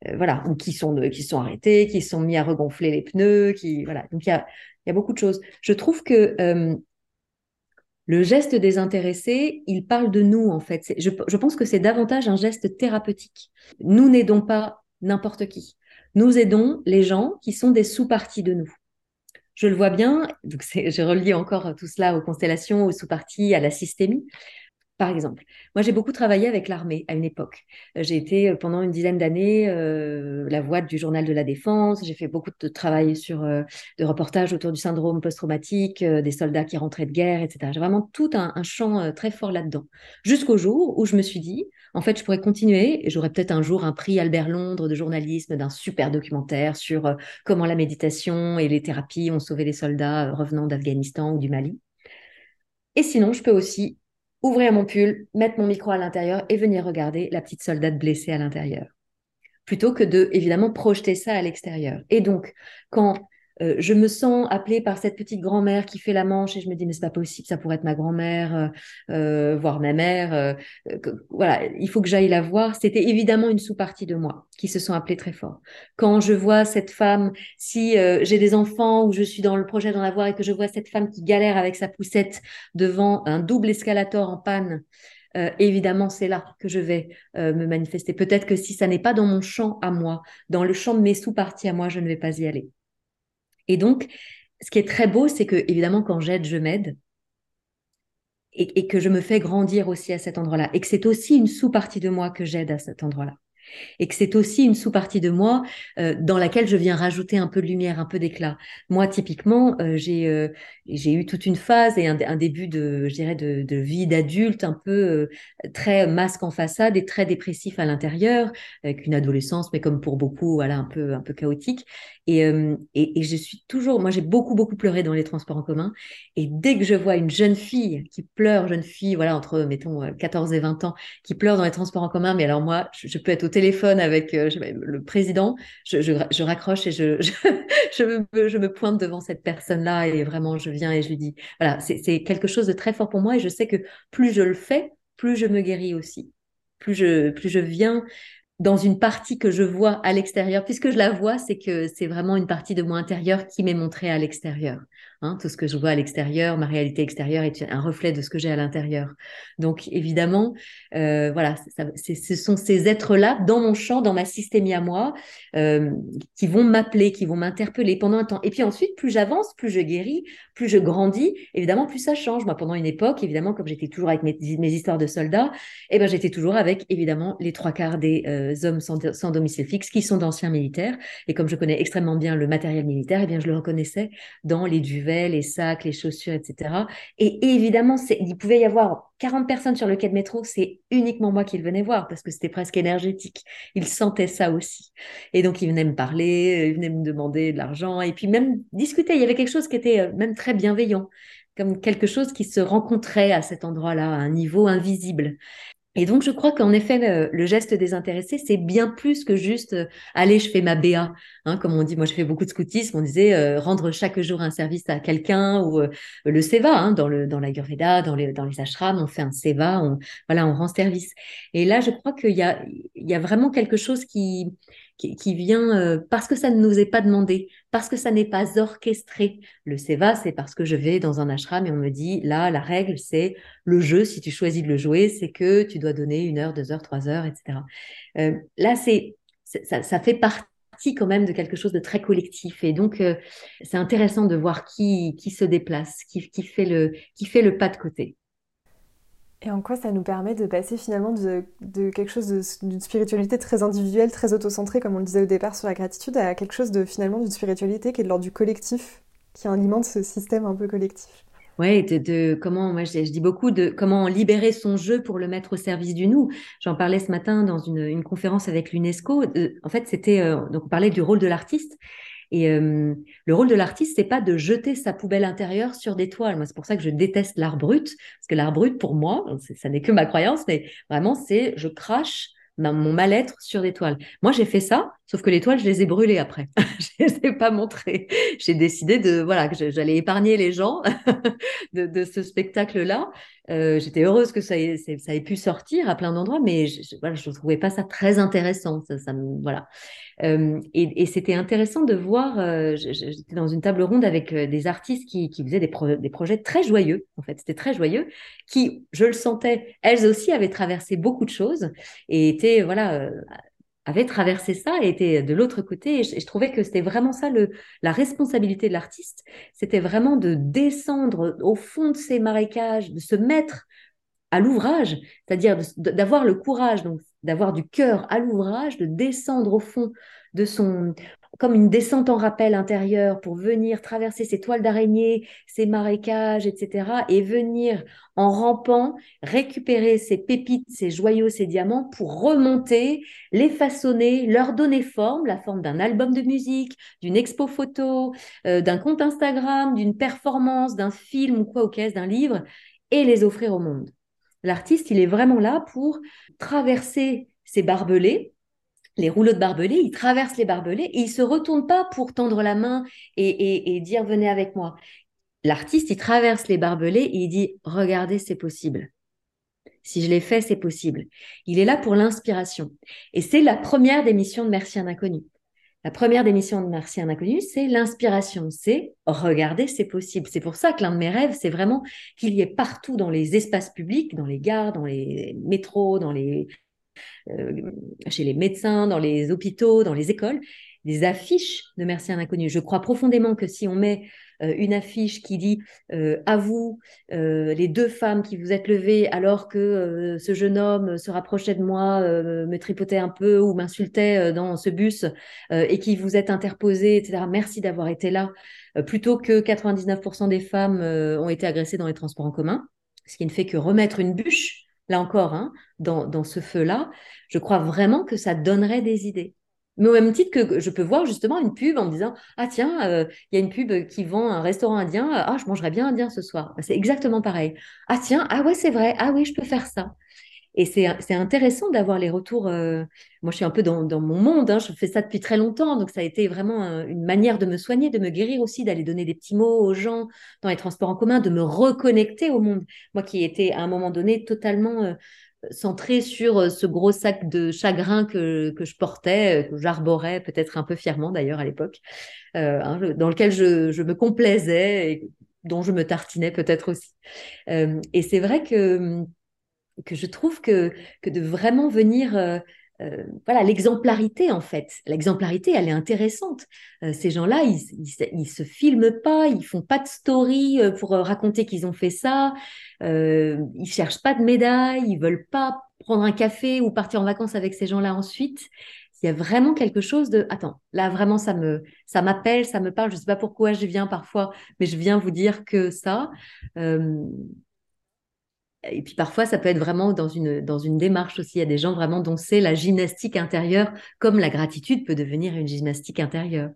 euh, voilà, ou qui sont, qui sont arrêtés, qui sont mis à regonfler les pneus, qui voilà. Donc il y a, beaucoup de choses. Je trouve que euh, le geste désintéressé, il parle de nous en fait. Je, je pense que c'est davantage un geste thérapeutique. Nous n'aidons pas n'importe qui. Nous aidons les gens qui sont des sous-parties de nous. Je le vois bien, donc je relis encore tout cela aux constellations, aux sous-parties, à la systémie. Par exemple, moi j'ai beaucoup travaillé avec l'armée à une époque. J'ai été euh, pendant une dizaine d'années euh, la voix du journal de la défense. J'ai fait beaucoup de travail sur euh, de reportages autour du syndrome post-traumatique, des soldats qui rentraient de guerre, etc. J'ai vraiment tout un champ très fort là-dedans. Jusqu'au jour où je me suis dit, en fait, je pourrais continuer et j'aurais peut-être un jour un prix Albert Londres de journalisme d'un super documentaire sur comment la méditation et les thérapies ont sauvé les soldats revenant d'Afghanistan ou du Mali. Et sinon, je peux aussi ouvrir mon pull, mettre mon micro à l'intérieur et venir regarder la petite soldate blessée à l'intérieur. Plutôt que de, évidemment, projeter ça à l'extérieur. Et donc, quand euh, je me sens appelée par cette petite grand-mère qui fait la manche et je me dis mais c'est pas possible, ça pourrait être ma grand-mère, euh, euh voire ma mère. Euh, voilà, il faut que j'aille la voir. C'était évidemment une sous-partie de moi qui se sont appelées très fort. Quand je vois cette femme, si j'ai des enfants ou je suis dans le projet d'en avoir et que je vois cette femme qui galère avec sa poussette devant un double escalator en panne. évidemment, c'est là que je vais me manifester. Peut-être que si ça n'est pas dans mon champ à moi, dans le champ de mes sous-parties à moi, je ne vais pas y aller. Et donc, ce qui est très beau, c'est que, évidemment, quand j'aide, je m'aide. Et, que je me fais grandir aussi à cet endroit-là. Et que c'est aussi une sous-partie de moi que j'aide à cet endroit-là et que c'est aussi une sous-partie de moi euh, dans laquelle je viens rajouter un peu de lumière, un peu d'éclat. Moi, typiquement, euh, j'ai euh, j'ai eu toute une phase et un, un début de, je dirais, de, vie d'adulte un peu très masque en façade et très dépressif à l'intérieur, avec une adolescence, mais comme pour beaucoup, voilà, un peu un peu chaotique. Et, et, je suis toujours, moi, j'ai beaucoup beaucoup pleuré dans les transports en commun. Et dès que je vois une jeune fille qui pleure, jeune fille, voilà, entre mettons 14 et 20 ans, qui pleure dans les transports en commun, mais alors moi, je, je peux être au téléphone avec euh, le président, je, raccroche et je, me, je me pointe devant cette personne-là et vraiment je viens et je lui dis, voilà, c'est quelque chose de très fort pour moi et je sais que plus je le fais, plus je me guéris aussi. Plus je, plus je viens dans une partie que je vois à l'extérieur, puisque je la vois, c'est que c'est vraiment une partie de moi intérieur qui m'est montrée à l'extérieur. Hein, tout ce que je vois à l'extérieur, ma réalité extérieure est un reflet de ce que j'ai à l'intérieur. Donc évidemment, euh, voilà, ce sont ces êtres-là dans mon champ, dans ma systémie à moi, euh, qui vont m'appeler, qui vont m'interpeller pendant un temps. Et puis ensuite, plus j'avance, plus je guéris, plus je grandis, évidemment, plus ça change. Moi, pendant une époque, évidemment, comme j'étais toujours avec mes, histoires de soldats, eh ben, j'étais toujours avec, évidemment, les trois quarts des euh, hommes sans, domicile fixe qui sont d'anciens militaires. Et comme je connais extrêmement bien le matériel militaire, eh bien, je le reconnaissais dans les les sacs, les chaussures, etc. Et évidemment, il pouvait y avoir 40 personnes sur le quai de métro, c'est uniquement moi qui le venais voir parce que c'était presque énergétique. Il sentait ça aussi. Et donc, il venait me parler, il venait me demander de l'argent et puis même discuter. Il y avait quelque chose qui était euh, même très bienveillant comme quelque chose qui se rencontrait à cet endroit-là, à un niveau invisible. Et donc, je crois qu'en effet, le, geste désintéressé, c'est bien plus que juste euh, allez, je fais ma BA. Hein, comme on dit, moi, je fais beaucoup de scoutisme. On disait euh, rendre chaque jour un service à quelqu'un ou euh, le seva hein, dans le dans l'Ayurveda, dans les dans les ashrams, on fait un seva, on voilà, on rend service. Et là, je crois qu'il y a il y a vraiment quelque chose qui qui, vient euh, parce que ça ne nous est pas demandé, parce que ça n'est pas orchestré. Le seva, c'est parce que je vais dans un ashram et on me dit, là, la règle, c'est le jeu. Si tu choisis de le jouer, c'est que tu dois donner une heure, deux heures, trois heures, etc. Euh, là, c'est ça, ça, fait partie quand même de quelque chose de très collectif. Et donc, euh, c'est intéressant de voir qui, qui se déplace, qui, qui, fait le, qui fait le pas de côté. Et en quoi ça nous permet de passer finalement de, quelque chose d'une spiritualité très individuelle, très autocentrée, comme on le disait au départ sur la gratitude, à quelque chose de finalement d'une spiritualité qui est de l'ordre du collectif, qui alimente ce système un peu collectif Ouais, de, comment, moi je, dis beaucoup de comment libérer son jeu pour le mettre au service du nous. J'en parlais ce matin dans une, conférence avec l'UNESCO. En fait, c'était euh, donc on parlait du rôle de l'artiste. Et euh, le rôle de l'artiste, c'est pas de jeter sa poubelle intérieure sur des toiles. Moi, c'est pour ça que je déteste l'art brut, parce que l'art brut, pour moi, ça n'est que ma croyance, mais vraiment, c'est je crache mon mal-être sur des toiles. Moi, j'ai fait ça, sauf que les toiles, je les ai brûlées après. je les ai pas montrées. J'ai décidé de voilà que j'allais épargner les gens de, ce spectacle-là. Euh, j'étais heureuse que ça ait, ça ait, pu sortir à plein d'endroits, mais je, ne voilà, trouvais pas ça très intéressant. Ça, ça voilà. Euh, et, c'était intéressant de voir, euh, j'étais dans une table ronde avec des artistes qui, faisaient des, des, projets très joyeux, en fait, c'était très joyeux, qui, je le sentais, elles aussi avaient traversé beaucoup de choses et étaient, voilà, avaient traversé ça et étaient de l'autre côté. Et je, trouvais que c'était vraiment ça, le, la responsabilité de l'artiste, c'était vraiment de descendre au fond de ces marécages, de se mettre à l'ouvrage, c'est-à-dire d'avoir le courage, d'avoir du cœur à l'ouvrage, de descendre au fond de son, comme une descente en rappel intérieur pour venir traverser ces toiles d'araignée, ces marécages, etc. et venir en rampant récupérer ces pépites, ces joyaux, ces diamants pour remonter, les façonner, leur donner forme, la forme d'un album de musique, d'une expo photo, euh, d'un compte Instagram, d'une performance, d'un film ou quoi au caisse, d'un livre et les offrir au monde. L'artiste, il est vraiment là pour traverser ces barbelés, les rouleaux de barbelés, il traverse les barbelés et il se retourne pas pour tendre la main et, dire venez avec moi. L'artiste, il traverse les barbelés et il dit regardez, c'est possible. Si je l'ai fait, c'est possible. Il est là pour l'inspiration. Et c'est la première des missions de Merci un inconnu. La première démission de Merci un inconnu, c'est l'inspiration, c'est regarder, c'est possible. C'est pour ça que l'un de mes rêves, c'est vraiment qu'il y ait partout dans les espaces publics, dans les gares, dans les métros, dans les, chez les médecins, dans les hôpitaux, dans les écoles, des affiches de Merci un inconnu. Je crois profondément que si on met euh, une affiche qui dit euh, à vous, euh, les deux femmes qui vous êtes levées alors que ce jeune homme se rapprochait de moi, me tripotait un peu ou m'insultait dans ce bus et qui vous êtes interposé, etc. Merci d'avoir été là. plutôt que 99% des femmes ont été agressées dans les transports en commun, ce qui ne fait que remettre une bûche là encore, hein, dans, ce feu-là, je crois vraiment que ça donnerait des idées. Mais au même titre que je peux voir justement une pub en me disant Ah, tiens, euh, il y a une pub qui vend un restaurant indien. Ah, je mangerais bien indien ce soir. C'est exactement pareil. Ah, tiens, ah ouais, c'est vrai. Ah oui, je peux faire ça. Et c'est intéressant d'avoir les retours. Euh, moi, je suis un peu dans, dans mon monde. Hein, je fais ça depuis très longtemps. Donc, ça a été vraiment une manière de me soigner, de me guérir aussi, d'aller donner des petits mots aux gens dans les transports en commun, de me reconnecter au monde. Moi qui étais à un moment donné totalement. Euh, centré sur euh, ce gros sac de chagrin que, que je portais, euh, que j'arborais peut-être un peu fièrement d'ailleurs à l'époque, euh, hein, dans lequel je, je, me complaisais et dont je me tartinais peut-être aussi. et c'est vrai que, que je trouve que, que de vraiment venir euh, voilà l'exemplarité en fait. L'exemplarité, elle est intéressante. Euh, ces gens-là, ils, ils, se filment pas, ils font pas de story euh, pour raconter qu'ils ont fait ça. ils cherchent pas de médaille, ils veulent pas prendre un café ou partir en vacances avec ces gens-là ensuite. Il y a vraiment quelque chose de attends là vraiment ça me ça m'appelle ça me parle je sais pas pourquoi je viens parfois mais je viens vous dire que ça et puis parfois, ça peut être vraiment dans une, dans une démarche aussi. Il y a des gens vraiment dont c'est la gymnastique intérieure, comme la gratitude peut devenir une gymnastique intérieure.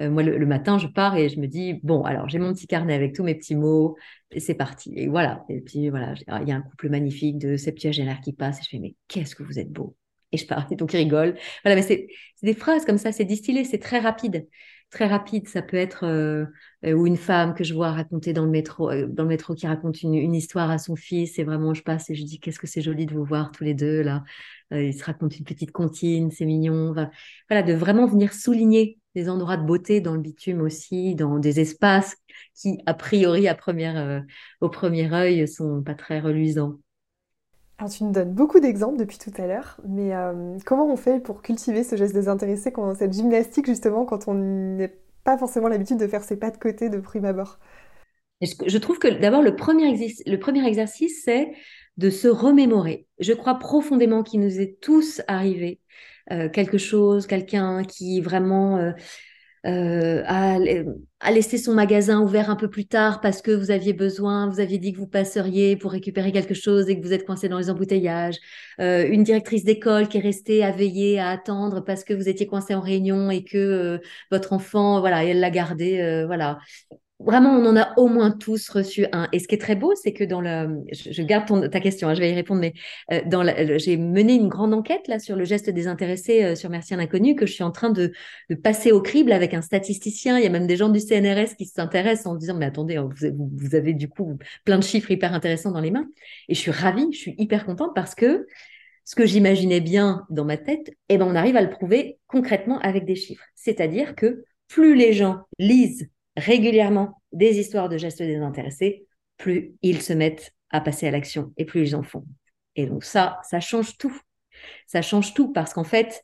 Euh, moi, le, matin, je pars et je me dis, bon, alors j'ai mon petit carnet avec tous mes petits mots, et c'est parti. Et voilà. Et puis voilà, il y a un couple magnifique de septuagénaires qui passe, et je fais, mais qu'est-ce que vous êtes beau. Et je pars, et donc ils rigolent. Voilà, mais c'est des phrases comme ça, c'est distillé, c'est très rapide très rapide. Ça peut être euh, euh, ou une femme que je vois raconter dans le métro, euh, dans le métro qui raconte une, histoire à son fils. Et vraiment, je passe et je dis qu'est-ce que c'est joli de vous voir tous les deux là. ils se racontent une petite comptine, c'est mignon. Voilà, de vraiment venir souligner des endroits de beauté dans le bitume aussi, dans des espaces qui a priori à première, au premier œil sont pas très reluisants. Tu nous donnes beaucoup d'exemples depuis tout à l'heure, mais euh, comment on fait pour cultiver ce geste désintéressé, cette gymnastique justement, quand on n'a pas forcément l'habitude de faire ses pas de côté de prime abord? Je trouve que d'abord le premier, le premier exercice, c'est de se remémorer. Je crois profondément qu'il nous est tous arrivé euh, quelque chose, quelqu'un qui vraiment... Euh, euh, à, laisser son magasin ouvert un peu plus tard parce que vous aviez besoin, vous aviez dit que vous passeriez pour récupérer quelque chose et que vous êtes coincé dans les embouteillages, euh, une directrice d'école qui est restée à veiller, à attendre parce que vous étiez coincé en réunion et que euh, votre enfant, voilà, elle l'a gardé, voilà vraiment, on en a au moins tous reçu un. Et ce qui est très beau, c'est que dans le, je, garde ta question, hein, je vais y répondre, mais euh, j'ai mené une grande enquête là sur le geste désintéressé euh, sur Merci à l'inconnu que je suis en train de, passer au crible avec un statisticien. Il y a même des gens du CNRS qui s'intéressent en disant mais attendez, hein, vous, vous, avez du coup plein de chiffres hyper intéressants dans les mains. Et je suis ravie, je suis hyper contente parce que ce que j'imaginais bien dans ma tête, eh ben on arrive à le prouver concrètement avec des chiffres. C'est-à-dire que plus les gens lisent régulièrement des histoires de gestes désintéressés, plus ils se mettent à passer à l'action et plus ils en font. Et donc ça, ça change tout. Ça change tout parce qu'en fait,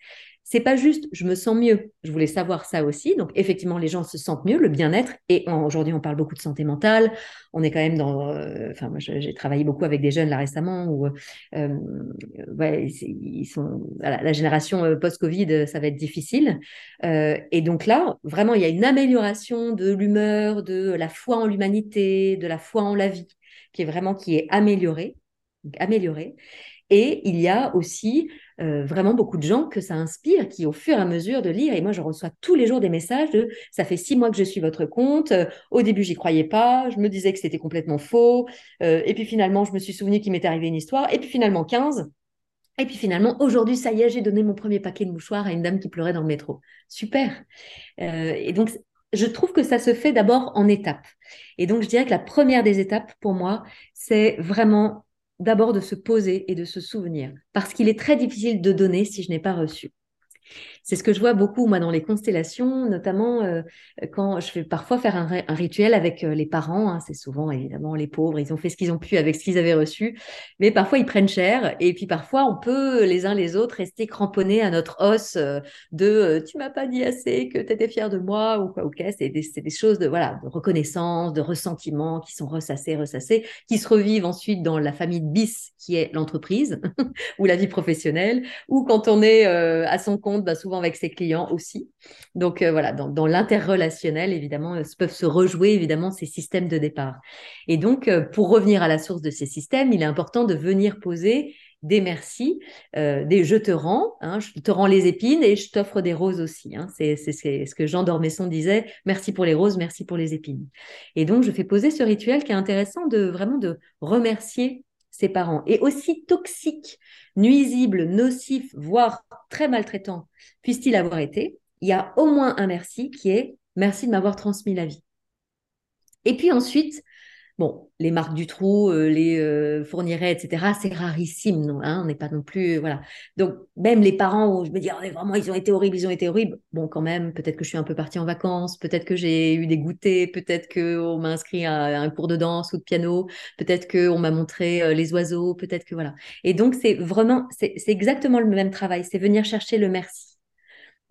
c'est pas juste je me sens mieux. Je voulais savoir ça aussi. Donc effectivement, les gens se sentent mieux, le bien-être. Et aujourd'hui, on parle beaucoup de santé mentale. On est quand même dans. Euh, enfin, j'ai travaillé beaucoup avec des jeunes là récemment où euh, ouais, ils sont la génération euh, post-Covid, ça va être difficile. et donc là, vraiment, il y a une amélioration de l'humeur, de la foi en l'humanité, de la foi en la vie, qui est vraiment qui est améliorée, améliorée. Et il y a aussi euh, vraiment beaucoup de gens que ça inspire, qui au fur et à mesure de lire, et moi je reçois tous les jours des messages de ça fait six mois que je suis votre compte, euh, au début j'y croyais pas, je me disais que c'était complètement faux, euh, et puis finalement je me suis souvenu qu'il m'était arrivé une histoire, et puis finalement 15, et puis finalement, aujourd'hui, ça y est, j'ai donné mon premier paquet de mouchoirs à une dame qui pleurait dans le métro. Super. et donc, je trouve que ça se fait d'abord en étapes. Et donc, je dirais que la première des étapes, pour moi, c'est vraiment d'abord de se poser et de se souvenir, parce qu'il est très difficile de donner si je n'ai pas reçu. C'est ce que je vois beaucoup, moi, dans les constellations, notamment euh, quand je fais parfois faire un, rituel avec euh, les parents. Hein. c'est souvent, évidemment, les pauvres, ils ont fait ce qu'ils ont pu avec ce qu'ils avaient reçu. Mais parfois, ils prennent cher. Et puis, parfois, on peut, les uns les autres, rester cramponnés à notre os euh, de tu m'as pas dit assez que tu étais fier de moi ou quoi, ok. C'est des, des, choses de, voilà, de reconnaissance, de ressentiment qui sont ressassés, ressassés, qui se revivent ensuite dans la famille de bis qui est l'entreprise ou la vie professionnelle, ou quand on est à son compte, bah, souvent avec ses clients aussi. Donc euh, voilà, dans, l'interrelationnel, évidemment, euh, peuvent se rejouer évidemment ces systèmes de départ. Et donc, euh, pour revenir à la source de ces systèmes, il est important de venir poser des merci, des je te rends, hein, je te rends les épines et je t'offre des roses aussi. Hein. C'est ce que Jean d'Ormesson disait, merci pour les roses, merci pour les épines. Et donc, je fais poser ce rituel qui est intéressant de vraiment de remercier ses parents. Et aussi toxique, nuisible, nocif, voire très maltraitant puisse-t-il avoir été, il y a au moins un merci qui est merci de m'avoir transmis la vie. Et puis ensuite, Bon, les marques du trou, euh, les euh, etc., c'est rarissime, non hein, On n'est pas non plus, euh, voilà. Donc même les parents, où je me dis, oh, vraiment, ils ont été horribles, ils ont été horribles. Bon, quand même, peut-être que je suis un peu partie en vacances, peut-être que j'ai eu des goûters, peut-être que on m'a inscrit à, un cours de danse ou de piano, peut-être que on m'a montré les oiseaux, peut-être que voilà. Et donc c'est vraiment, c'est exactement le même travail, c'est venir chercher le merci.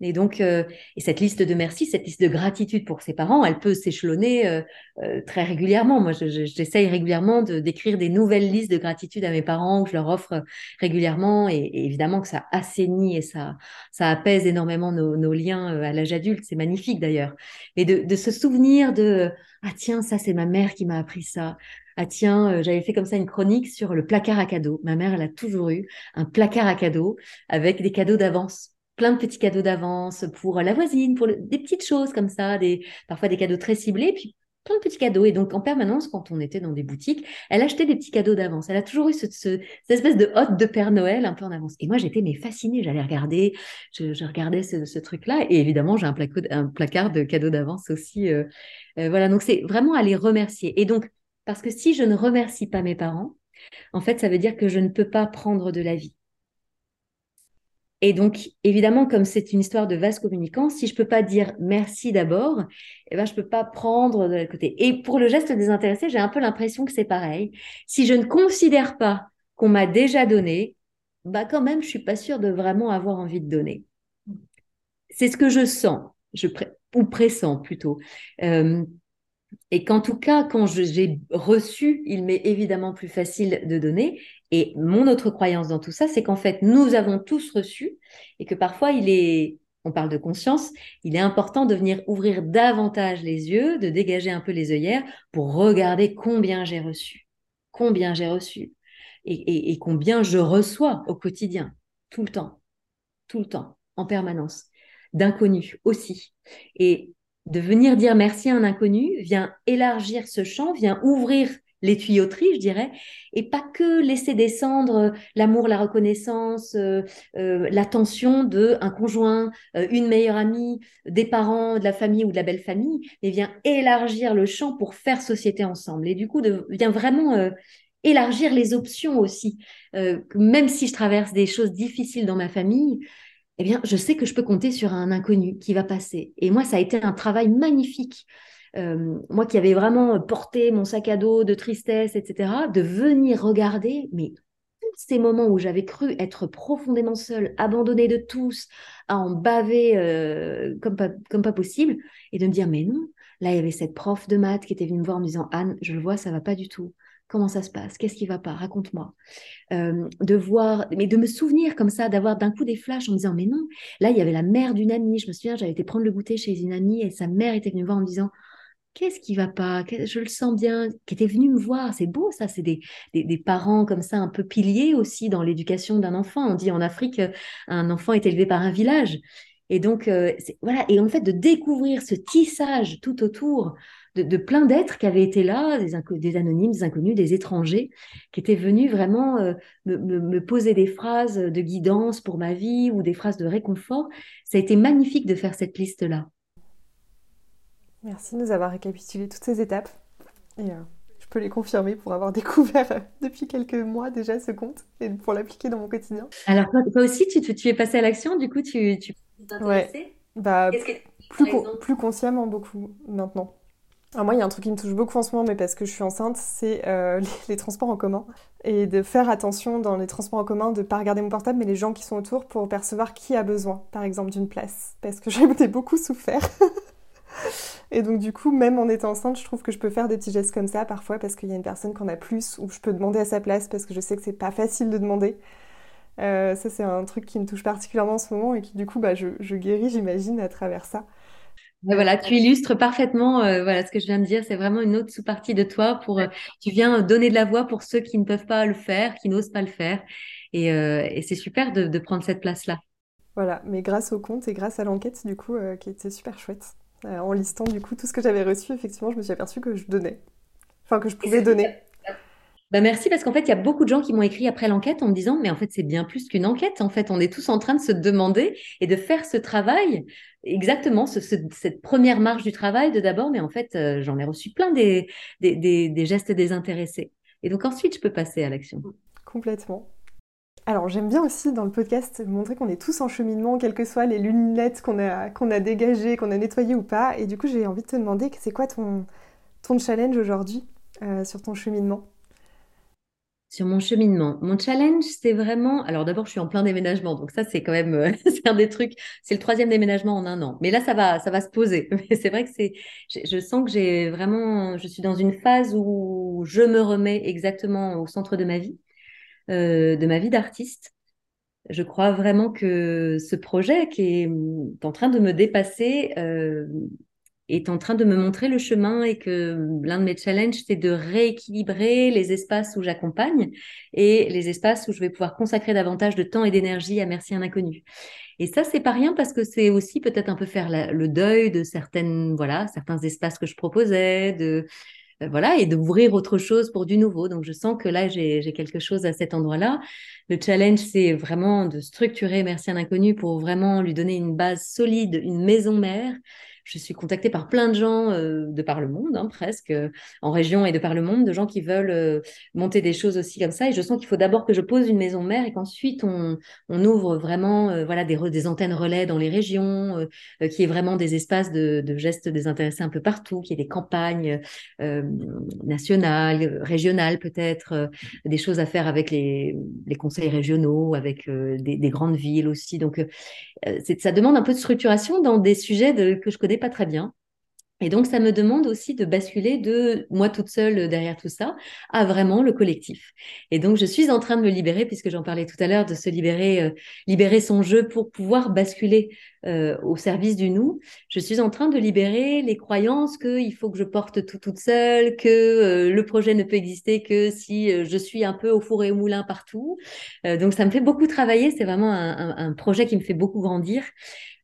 Et donc, euh, et cette liste de merci, cette liste de gratitude pour ses parents, elle peut s'échelonner euh, euh, très régulièrement. Moi, j'essaye régulièrement de d'écrire des nouvelles listes de gratitude à mes parents que je leur offre régulièrement, et, évidemment que ça assainit et ça ça apaise énormément nos, liens à l'âge adulte. C'est magnifique d'ailleurs. De, de se souvenir de ah tiens, ça c'est ma mère qui m'a appris ça. Ah tiens, j'avais fait comme ça une chronique sur le placard à cadeaux. Ma mère, elle a toujours eu un placard à cadeaux avec des cadeaux d'avance plein de petits cadeaux d'avance pour la voisine, pour des petites choses comme ça, parfois des cadeaux très ciblés, puis plein de petits cadeaux. Et donc, en permanence, quand on était dans des boutiques, elle achetait des petits cadeaux d'avance. Elle a toujours eu ce, cette espèce de hôte de Père Noël un peu en avance. Et moi, j'étais mais fascinée. J'allais regarder, je, regardais ce, truc-là. Et évidemment, j'ai un, placard de cadeaux d'avance aussi. Euh, euh, voilà, donc c'est vraiment aller remercier. Et donc, parce que si je ne remercie pas mes parents, en fait, ça veut dire que je ne peux pas prendre de la vie. Et donc, évidemment, comme c'est une histoire de vase communicant, si je peux pas dire merci d'abord, eh ben, je peux pas prendre de l'autre côté. Et pour le geste désintéressé, j'ai un peu l'impression que c'est pareil. Si je ne considère pas qu'on m'a déjà donné, bah, quand même, je suis pas sûre de vraiment avoir envie de donner. C'est ce que je sens, ou pressens plutôt. Euh, et qu'en tout cas, quand j'ai reçu, il m'est évidemment plus facile de donner. Et mon autre croyance dans tout ça, c'est qu'en fait, nous avons tous reçu et que parfois, il est, on parle de conscience, il est important de venir ouvrir davantage les yeux, de dégager un peu les œillères pour regarder combien j'ai reçu, combien j'ai reçu et, et combien je reçois au quotidien, tout le temps, tout le temps, en permanence, d'inconnus aussi. Et de venir dire merci à un inconnu vient élargir ce champ, vient ouvrir les tuyauteries, je dirais, et pas que laisser descendre euh, l'amour, la reconnaissance, euh, euh, l'attention de un conjoint, une meilleure amie, des parents, de la famille ou de la belle famille, mais vient élargir le champ pour faire société ensemble. Et du coup, de, vient vraiment élargir les options aussi. même si je traverse des choses difficiles dans ma famille, eh bien, je sais que je peux compter sur un inconnu qui va passer. Et moi, ça a été un travail magnifique. Euh, moi qui avais vraiment porté mon sac à dos de tristesse, etc., de venir regarder, mais tous ces moments où j'avais cru être profondément seule, abandonnée de tous, à en baver euh, comme, pas, comme pas possible, et de me dire, mais non, là, il y avait cette prof de maths qui était venue me voir en me disant, Anne, je le vois, ça va pas du tout. Comment ça se passe? Qu'est-ce qui va pas? Raconte-moi. Euh, de voir, mais de me souvenir comme ça, d'avoir d'un coup des flashs en me disant mais non. Là, il y avait la mère d'une amie. Je me souviens, j'avais été prendre le goûter chez une amie et sa mère était venue me voir en me disant qu'est-ce qui va pas? Je le sens bien. Qui était venu me voir. C'est beau ça. C'est des, parents comme ça un peu piliers aussi dans l'éducation d'un enfant. On dit en Afrique, un enfant est élevé par un village. Et donc, euh, voilà. Et en fait, de découvrir ce tissage tout autour de, plein d'êtres qui avaient été là, des, des, anonymes, des inconnus, des étrangers, qui étaient venus vraiment euh, me, poser des phrases de guidance pour ma vie ou des phrases de réconfort. Ça a été magnifique de faire cette liste-là. Merci de nous avoir récapitulé toutes ces étapes. Et euh, je peux les confirmer pour avoir découvert euh, depuis quelques mois déjà ce compte et pour l'appliquer dans mon quotidien. Alors toi, aussi, tu, tu, es passé à l'action, du coup, tu, tu ouais. bah, plus, plus consciemment beaucoup maintenant. Alors moi, il y a un truc qui me touche beaucoup en ce moment, mais parce que je suis enceinte, c'est euh, les, transports en commun. Et de faire attention dans les transports en commun, de ne pas regarder mon portable, mais les gens qui sont autour pour percevoir qui a besoin, par exemple, d'une place. Parce que j'ai beaucoup souffert. Et donc du coup, même en étant enceinte, je trouve que je peux faire des petits gestes comme ça parfois parce qu'il y a une personne qu'on a plus ou je peux demander à sa place parce que je sais que c'est pas facile de demander. Euh, ça, c'est un truc qui me touche particulièrement en ce moment et qui du coup, bah, je, je guéris, j'imagine, à travers ça. Voilà, tu illustres parfaitement euh, voilà ce que je viens de dire. C'est vraiment une autre sous-partie de toi pour euh, tu viens donner de la voix pour ceux qui ne peuvent pas le faire, qui n'osent pas le faire, et, c'est super de, prendre cette place-là. Voilà, mais grâce au compte et grâce à l'enquête du coup qui était super chouette, en listant du coup tout ce que j'avais reçu, effectivement, je me suis aperçue que je donnais, enfin que je pouvais donner. Bah merci parce qu'en fait, il y a beaucoup de gens qui m'ont écrit après l'enquête en me disant, mais en fait, c'est bien plus qu'une enquête. En fait, on est tous en train de se demander et de faire ce travail, exactement, cette première marche du travail de d'abord, mais en fait, euh, j'en ai reçu plein des, des, des, gestes désintéressés. Et donc ensuite, je peux passer à l'action. Complètement. Alors j'aime bien aussi dans le podcast montrer qu'on est tous en cheminement, quelles que soient les lunettes qu'on a, a dégagées, qu'on a nettoyées ou pas. Et du coup j'ai envie de te demander, c'est quoi ton, ton challenge aujourd'hui euh, sur ton cheminement? Sur mon cheminement. Mon challenge, c'est vraiment. Alors d'abord, je suis en plein déménagement, donc ça, c'est quand même euh, c'est un des trucs. C'est le troisième déménagement en un an. Mais là, ça va, ça va se poser. Mais c'est vrai que c'est. Je, sens que j'ai vraiment. Je suis dans une phase où je me remets exactement au centre de ma vie, euh, de ma vie d'artiste. Je crois vraiment que ce projet qui est en train de me dépasser euh, est en train de me montrer le chemin et que l'un de mes challenges, c'est de rééquilibrer les espaces où j'accompagne et les espaces où je vais pouvoir consacrer davantage de temps et d'énergie à Merci un inconnu. Et ça, c'est pas rien parce que c'est aussi peut-être un peu faire le deuil de certaines, voilà, certains espaces que je proposais, de, voilà, et d'ouvrir autre chose pour du nouveau. Donc, je sens que là, j'ai quelque chose à cet endroit-là. Le challenge, c'est vraiment de structurer Merci un inconnu pour vraiment lui donner une base solide, une maison mère je suis contactée par plein de gens euh, de par le monde, hein, presque, euh, en région et de par le monde, de gens qui veulent euh, monter des choses aussi comme ça. Et je sens qu'il faut d'abord que je pose une maison mère et qu'ensuite on, ouvre vraiment voilà, des, antennes relais dans les régions, qui est vraiment des espaces de, de, gestes désintéressés un peu partout, qui est des campagnes nationales, régionales peut-être, des choses à faire avec les, conseils régionaux, avec des, des, grandes villes aussi. Donc ça demande un peu de structuration dans des sujets que je connais pas très bien. Et donc, ça me demande aussi de basculer de moi toute seule derrière tout ça à vraiment le collectif. Et donc, je suis en train de me libérer, puisque j'en parlais tout à l'heure, de se libérer, euh, libérer son jeu pour pouvoir basculer euh, au service du nous. Je suis en train de libérer les croyances qu'il faut que je porte tout toute seule, que euh, le projet ne peut exister que si je suis un peu au four et au moulin partout. donc, ça me fait beaucoup travailler. C'est vraiment un projet qui me fait beaucoup grandir.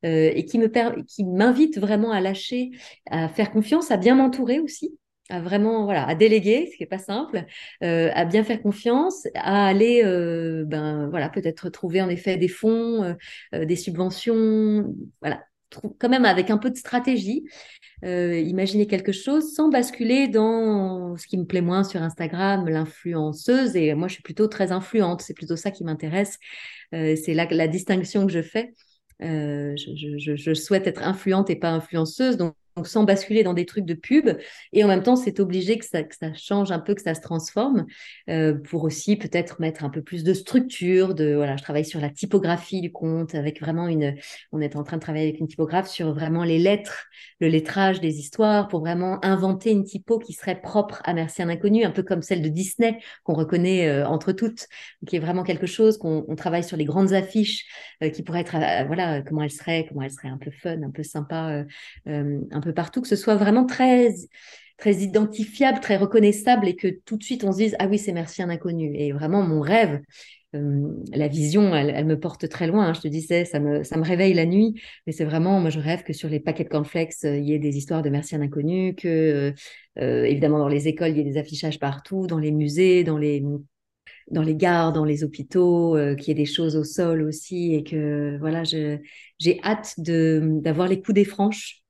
Euh, et qui me qui m'invite vraiment à lâcher, à faire confiance, à bien m'entourer aussi à vraiment voilà à déléguer ce qui est pas simple euh, à bien faire confiance à aller euh, ben voilà peut-être trouver en effet des fonds des subventions voilà quand même avec un peu de stratégie imaginer quelque chose sans basculer dans ce qui me plaît moins sur Instagram l'influenceuse et moi je suis plutôt très influente c'est plutôt ça qui m'intéresse c'est la distinction que je fais euh, je, souhaite être influente et pas influenceuse, donc donc sans basculer dans des trucs de pub. Et en même temps, c'est obligé que ça, change un peu, que ça se transforme euh, pour aussi peut-être mettre un peu plus de structure. Voilà, je travaille sur la typographie du compte avec vraiment une. On est en train de travailler avec une typographe sur vraiment les lettres, le lettrage des histoires pour vraiment inventer une typo qui serait propre à Merci un inconnu, un peu comme celle de Disney qu'on reconnaît euh, entre toutes, qui est vraiment quelque chose qu'on travaille sur les grandes affiches euh, qui pourraient être voilà comment elles seraient, comment elles seraient un peu fun, un peu sympa, un partout, que ce soit vraiment très très identifiable, très reconnaissable et que tout de suite on se dise ah oui c'est merci un inconnu. Et vraiment mon rêve euh, la vision, elle, me porte très loin. Hein, je te disais, ça me, ça me réveille la nuit, mais c'est vraiment, moi, je rêve que sur les paquets de cornflakes, euh, il y ait des histoires de merci un inconnu, que euh, évidemment dans les écoles, il y ait des affichages partout, dans les musées, dans les dans les gares, dans les hôpitaux, qu'il y ait des choses au sol aussi, et que voilà, j'ai hâte d'avoir les coups des franches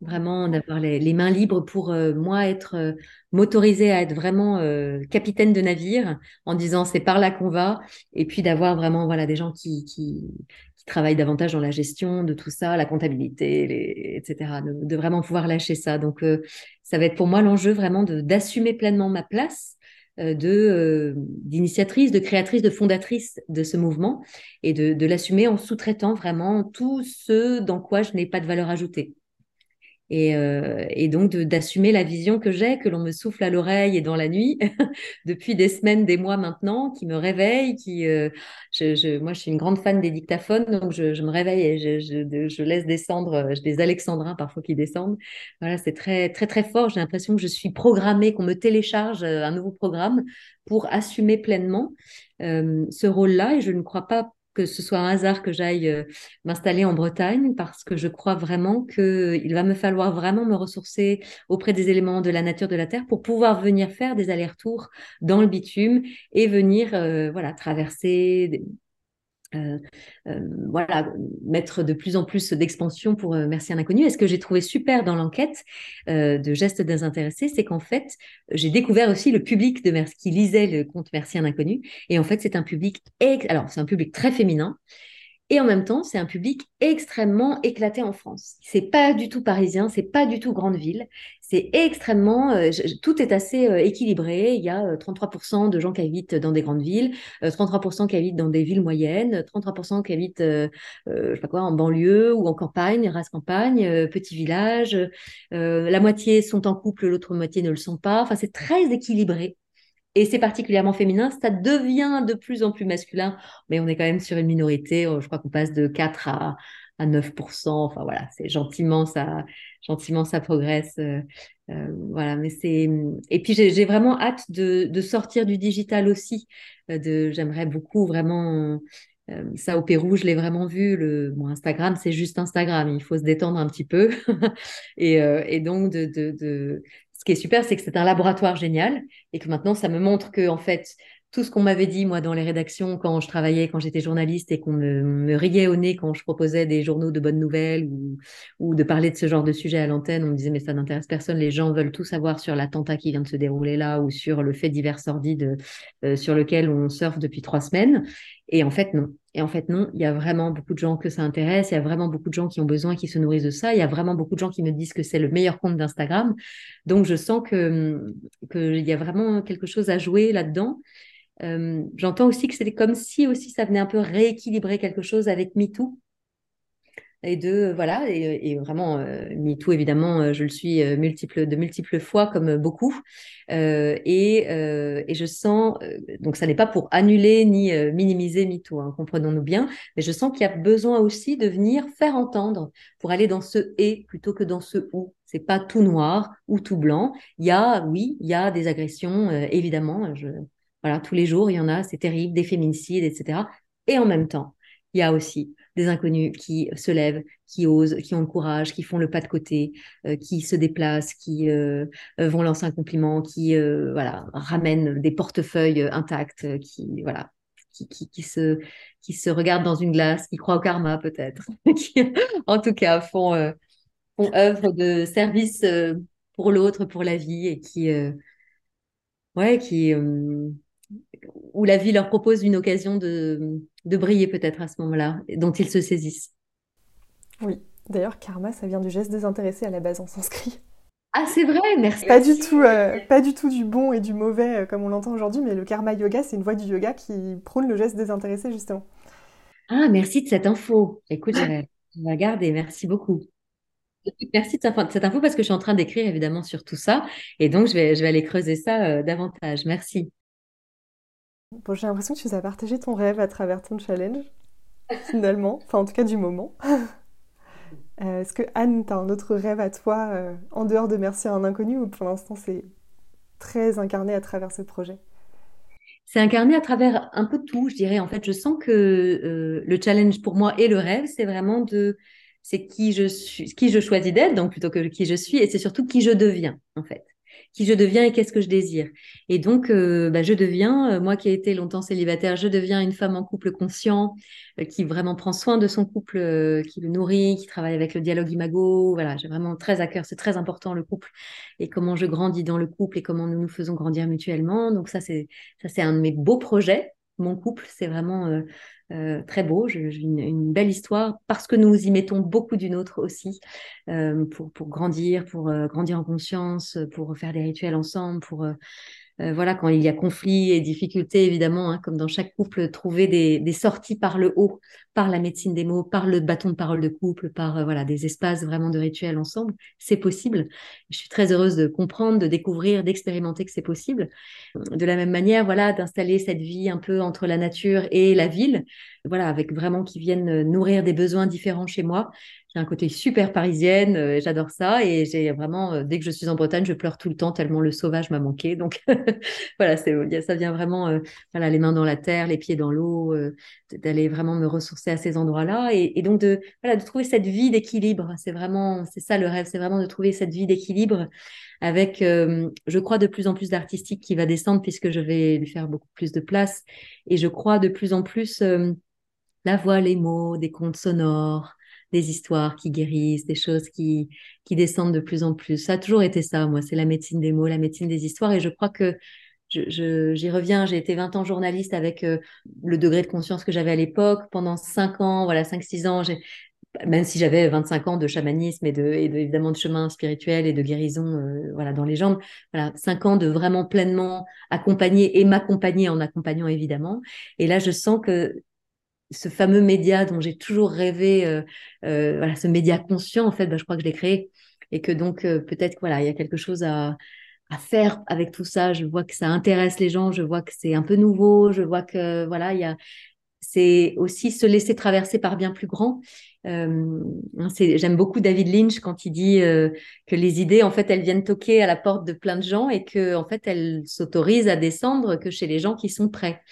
Vraiment, d'avoir les, mains libres pour euh, moi être euh, motorisée à être vraiment euh, capitaine de navire en disant c'est par là qu'on va. Et puis d'avoir vraiment voilà, des gens qui, qui, travaillent davantage dans la gestion de tout ça, la comptabilité, etc. De, vraiment pouvoir lâcher ça. Donc, ça va être pour moi l'enjeu vraiment d'assumer pleinement ma place de d'initiatrice, de créatrice, de fondatrice de ce mouvement et de, de l'assumer en sous-traitant vraiment tout ce dans quoi je n'ai pas de valeur ajoutée. Et, euh, et, donc d'assumer la vision que j'ai, que l'on me souffle à l'oreille et dans la nuit depuis des semaines, des mois maintenant, qui me réveille, qui, euh, je, je, moi je suis une grande fan des dictaphones, donc je, je me réveille et je, je, laisse descendre, euh, j'ai des alexandrins parfois qui descendent. Voilà, c'est très très très fort. J'ai l'impression que je suis programmée, qu'on me télécharge euh, un nouveau programme pour assumer pleinement euh, ce rôle-là. Et je ne crois pas que ce soit un hasard que j'aille euh, m'installer en Bretagne parce que je crois vraiment qu'il va me falloir vraiment me ressourcer auprès des éléments de la nature de la Terre pour pouvoir venir faire des allers-retours dans le bitume et venir euh, voilà traverser euh, euh, voilà, mettre de plus en plus d'expansion pour euh, Merci un inconnu. Et ce que j'ai trouvé super dans l'enquête de Gestes désintéressés, c'est qu'en fait, j'ai découvert aussi le public de Merci, qui lisait le compte Merci un inconnu. Et en fait, c'est un public, alors c'est un public très féminin. Et en même temps, c'est un public extrêmement éclaté en France. C'est pas du tout parisien, c'est pas du tout grande ville. C'est extrêmement, euh, tout est assez euh, équilibré. Il y a 33% euh, de gens qui habitent dans des grandes villes, 33% qui habitent dans des villes moyennes, 33% qui habitent, je sais pas quoi, en banlieue ou en campagne, race campagne, petit village. la moitié sont en couple, l'autre moitié ne le sont pas. Enfin, c'est très équilibré et c'est particulièrement féminin, ça devient de plus en plus masculin, mais on est quand même sur une minorité, euh, je crois qu'on passe de 4 à, à 9%, enfin voilà, c'est gentiment ça, gentiment ça progresse. Euh, euh, voilà, mais c'est et puis j'ai vraiment hâte de, de, sortir du digital aussi. de j'aimerais beaucoup vraiment ça au Pérou, je l'ai vraiment vu. Le bon, Instagram, c'est juste Instagram. Il faut se détendre un petit peu et, et donc de, de, de, ce qui est super, c'est que c'est un laboratoire génial et que maintenant, ça me montre que, en fait, tout ce qu'on m'avait dit, moi, dans les rédactions, quand je travaillais, quand j'étais journaliste et qu'on me, riait au nez quand je proposais des journaux de bonnes nouvelles ou, ou de parler de ce genre de sujet à l'antenne, on me disait, mais ça n'intéresse personne, les gens veulent tout savoir sur l'attentat qui vient de se dérouler là ou sur le fait divers sordide euh, sur lequel on surfe depuis trois semaines. Et en fait, non. Et en fait, non, il y a vraiment beaucoup de gens que ça intéresse, il y a vraiment beaucoup de gens qui ont besoin, qui se nourrissent de ça, il y a vraiment beaucoup de gens qui me disent que c'est le meilleur compte d'Instagram. Donc, je sens que qu'il y a vraiment quelque chose à jouer là-dedans. Euh, j'entends aussi que c'était comme si aussi ça venait un peu rééquilibrer quelque chose avec MeToo. Et de voilà et, vraiment euh, MeToo évidemment euh, je le suis euh, multiple de multiples fois comme beaucoup. Et, et je sens donc ça n'est pas pour annuler ni minimiser MeToo hein, comprenons-nous bien mais je sens qu'il y a besoin aussi de venir faire entendre pour aller dans ce et plutôt que dans ce ou. C'est pas tout noir ou tout blanc. Il y a oui il y a des agressions évidemment voilà tous les jours il y en a c'est terrible des féminicides etc et en même temps il y a aussi des inconnus qui se lèvent, qui osent, qui ont le courage, qui font le pas de côté, euh, qui se déplacent, qui euh, euh, vont lancer un compliment, qui voilà ramènent des portefeuilles intacts, qui voilà qui, qui, se qui se regardent dans une glace, qui croient au karma peut-être, qui en tout cas font font œuvre de service pour l'autre, pour la vie et qui ouais qui où la vie leur propose une occasion de, de briller peut-être à ce moment-là, dont ils se saisissent. Oui, d'ailleurs, karma, ça vient du geste désintéressé à la base en sanskrit. Ah, c'est vrai, merci. Pas du, tout, euh, pas du tout du bon et du mauvais euh, comme on l'entend aujourd'hui, mais le karma yoga, c'est une voie du yoga qui prône le geste désintéressé, justement. Ah, merci de cette info. Écoute, je vais, garder. Merci beaucoup. Merci de cette info parce que je suis en train d'écrire évidemment sur tout ça et donc je vais, je vais aller creuser ça euh, davantage. Merci. J'ai l'impression que tu as partagé ton rêve à travers ton challenge, finalement, enfin en tout cas du moment. Euh, est-ce que Anne, tu as un autre rêve à toi, euh, en dehors de Merci à un inconnu, ou pour l'instant c'est très incarné à travers ce projet? C'est incarné à travers un peu tout, je dirais. En fait, je sens que euh, le challenge pour moi et le rêve, c'est vraiment de. C'est qui je suis, qui je choisis d'être, donc plutôt que qui je suis, et c'est surtout qui je deviens, en fait qui je deviens et qu'est-ce que je désire. Et donc, euh, bah, je deviens, euh, moi qui ai été longtemps célibataire, je deviens une femme en couple conscient, euh, qui vraiment prend soin de son couple, qui le nourrit, qui travaille avec le dialogue imago. Voilà, j'ai vraiment très à cœur, c'est très important le couple et comment je grandis dans le couple et comment nous nous faisons grandir mutuellement. Donc ça, c'est ça, c'est un de mes beaux projets. Mon couple, c'est vraiment euh, très beau, je, une, belle histoire, parce que nous y mettons beaucoup d'une autre aussi, euh, pour, pour grandir, pour euh, grandir en conscience, pour faire des rituels ensemble, pour euh, voilà, quand il y a conflit et difficultés, évidemment, hein, comme dans chaque couple, trouver des, sorties par le haut, par la médecine des mots, par le bâton de parole de couple, par euh, voilà des espaces vraiment de rituels ensemble, c'est possible. Je suis très heureuse de comprendre, de découvrir, d'expérimenter que c'est possible. De la même manière, voilà, d'installer cette vie un peu entre la nature et la ville, voilà, avec vraiment qui viennent nourrir des besoins différents chez moi un côté super parisienne, euh, j'adore ça. Et j'ai vraiment, euh, dès que je suis en Bretagne, je pleure tout le temps tellement le sauvage m'a manqué. Donc voilà, ça vient vraiment, euh, voilà, les mains dans la terre, les pieds dans l'eau, d'aller vraiment me ressourcer à ces endroits-là. Et, donc de, voilà, de trouver cette vie d'équilibre. C'est vraiment, c'est ça le rêve, c'est vraiment de trouver cette vie d'équilibre avec, je crois, de plus en plus d'artistique qui va descendre puisque je vais lui faire beaucoup plus de place. Et je crois de plus en plus la voix, les mots, des contes sonores, des histoires qui guérissent, des choses qui, qui descendent de plus en plus. Ça a toujours été ça, moi, c'est la médecine des mots, la médecine des histoires. Et je crois que j'y je, reviens, j'ai été 20 ans journaliste avec euh, le degré de conscience que j'avais à l'époque. Pendant 5 ans, voilà, 5-6 ans, même si j'avais 25 ans de chamanisme et, de, et évidemment de chemin spirituel et de guérison euh, voilà, dans les jambes, voilà, 5 ans de vraiment pleinement accompagner et m'accompagner en accompagnant évidemment. Et là, je sens que ce fameux média dont j'ai toujours rêvé, euh, euh, voilà, ce média conscient, en fait, bah, je crois que je l'ai créé. Et que donc, euh, peut-être voilà, il y a quelque chose à, à faire avec tout ça. Je vois que ça intéresse les gens, je vois que c'est un peu nouveau, je vois que, voilà, il y a. C'est aussi se laisser traverser par bien plus grand. Euh, J'aime beaucoup David Lynch quand il dit que les idées, en fait, elles viennent toquer à la porte de plein de gens et que, en fait, elles s'autorisent à descendre que chez les gens qui sont prêts.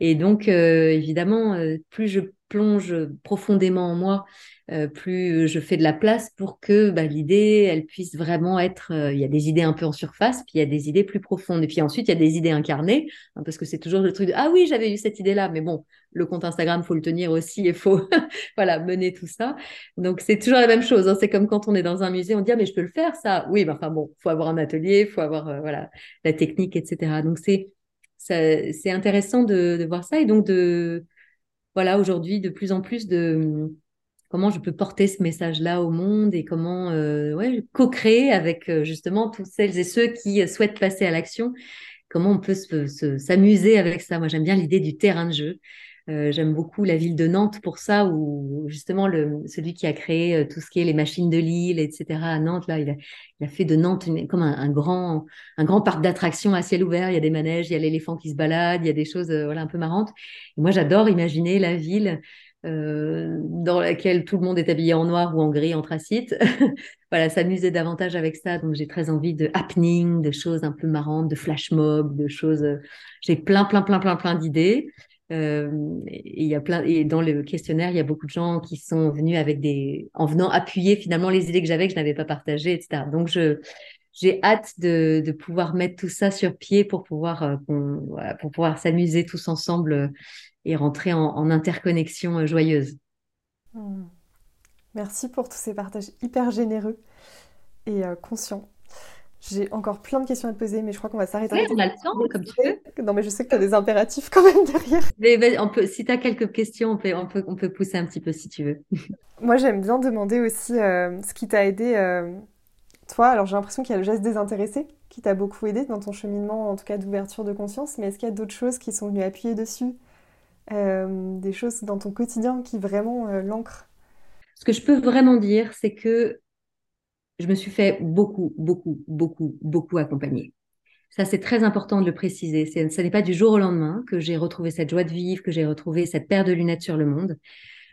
Et donc, euh, évidemment, euh, plus je plonge profondément en moi, euh, plus je fais de la place pour que bah, l'idée, elle puisse vraiment être. il y a des idées un peu en surface, puis il y a des idées plus profondes. Et puis ensuite, il y a des idées incarnées, hein, parce que c'est toujours le truc de ah oui, j'avais eu cette idée-là, mais bon, le compte Instagram, faut le tenir aussi, il faut voilà mener tout ça. Donc c'est toujours la même chose. Hein. C'est comme quand on est dans un musée, on dit ah mais je peux le faire ça. Oui, mais enfin bon, faut avoir un atelier, faut avoir voilà la technique, etc. Donc c'est c'est intéressant de, voir ça et donc de voilà aujourd'hui de plus en plus de comment je peux porter ce message-là au monde et comment euh, co-créer avec euh, justement tous celles et ceux qui souhaitent passer à l'action. Comment on peut s'amuser avec ça? Moi, j'aime bien l'idée du terrain de jeu. Euh, j'aime beaucoup la ville de Nantes pour ça, où justement le, celui qui a créé euh, tout ce qui est les machines de Lille, etc. à Nantes, là, il a, il a fait de Nantes comme un, grand, un grand parc d'attractions à ciel ouvert. Il y a des manèges, il y a l'éléphant qui se balade, il y a des choses euh, voilà, un peu marrantes. moi, j'adore imaginer la ville dans laquelle tout le monde est habillé en noir ou en gris anthracite. voilà, s'amuser davantage avec ça. Donc, j'ai très envie de happening, de choses un peu marrantes, de flash mob, de choses. J'ai plein, plein, plein, plein, plein d'idées. Euh, et il y a plein et dans le questionnaire, il y a beaucoup de gens qui sont venus avec des en venant appuyer finalement les idées que j'avais que je n'avais pas partagées, etc. Donc je j'ai hâte de, de, pouvoir mettre tout ça sur pied pour pouvoir euh, pouvoir s'amuser tous ensemble euh, et rentrer en, en interconnexion joyeuse. Hmm. Merci pour tous ces partages hyper généreux et conscients. J'ai encore plein de questions à te poser, mais je crois qu'on va s'arrêter. Oui, on a le temps, comme tu veux. Non, mais je sais que tu as des impératifs quand même derrière. Mais on peut, si tu as quelques questions, on peut, on, peut, on peut pousser un petit peu si tu veux. Moi, j'aime bien demander aussi euh, ce qui t'a aidé, euh, toi. Alors, j'ai l'impression qu'il y a le geste désintéressé qui t'a beaucoup aidé dans ton cheminement, en tout cas d'ouverture de conscience. Mais est-ce qu'il y a d'autres choses qui sont venues appuyer dessus euh, Des choses dans ton quotidien qui vraiment l'ancrent? Ce que je peux vraiment dire, c'est que je me suis fait beaucoup, beaucoup, beaucoup, beaucoup accompagner. Ça, c'est très important de le préciser. Ce n'est pas du jour au lendemain que j'ai retrouvé cette joie de vivre, que j'ai retrouvé cette paire de lunettes sur le monde.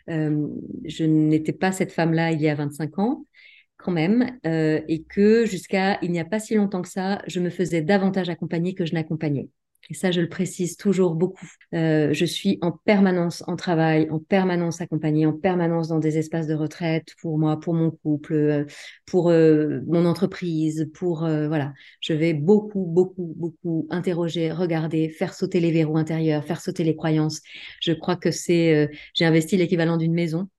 Euh, je n'étais pas cette femme-là il y a 25 ans, quand même, euh, et que jusqu'à il n'y a pas si longtemps que ça, je me faisais davantage accompagner que je n'accompagnais. Et ça, je le précise toujours beaucoup. Euh, je suis en permanence en travail, en permanence accompagnée, en permanence dans des espaces de retraite pour moi, pour mon couple, euh, pour euh, mon entreprise, pour voilà. Je vais beaucoup, beaucoup, beaucoup interroger, regarder, faire sauter les verrous intérieurs, faire sauter les croyances. Je crois que c'est, j'ai investi l'équivalent d'une maison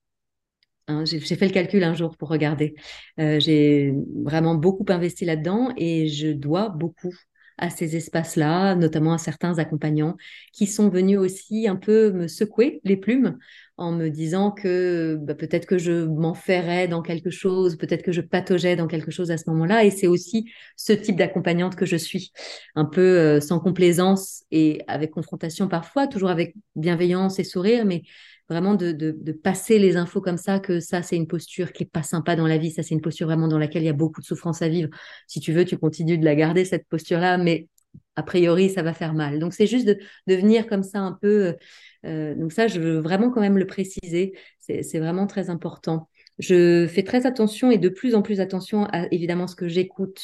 hein, j'ai fait le calcul un jour pour regarder. j'ai vraiment beaucoup investi là-dedans et je dois beaucoup à ces espaces-là, notamment à certains accompagnants qui sont venus aussi un peu me secouer les plumes en me disant que bah, peut-être que je m'enferrais dans quelque chose, peut-être que je pataugeais dans quelque chose à ce moment-là. Et c'est aussi ce type d'accompagnante que je suis, un peu euh, sans complaisance et avec confrontation parfois, toujours avec bienveillance et sourire, mais vraiment de, de, passer les infos comme ça, que ça, c'est une posture qui est pas sympa dans la vie. Ça, c'est une posture vraiment dans laquelle il y a beaucoup de souffrance à vivre. Si tu veux, tu continues de la garder, cette posture-là, mais a priori, ça va faire mal. Donc, c'est juste de, de, venir comme ça un peu. Euh, donc, ça, je veux vraiment quand même le préciser. C'est vraiment très important. Je fais très attention et de plus en plus attention à évidemment ce que j'écoute,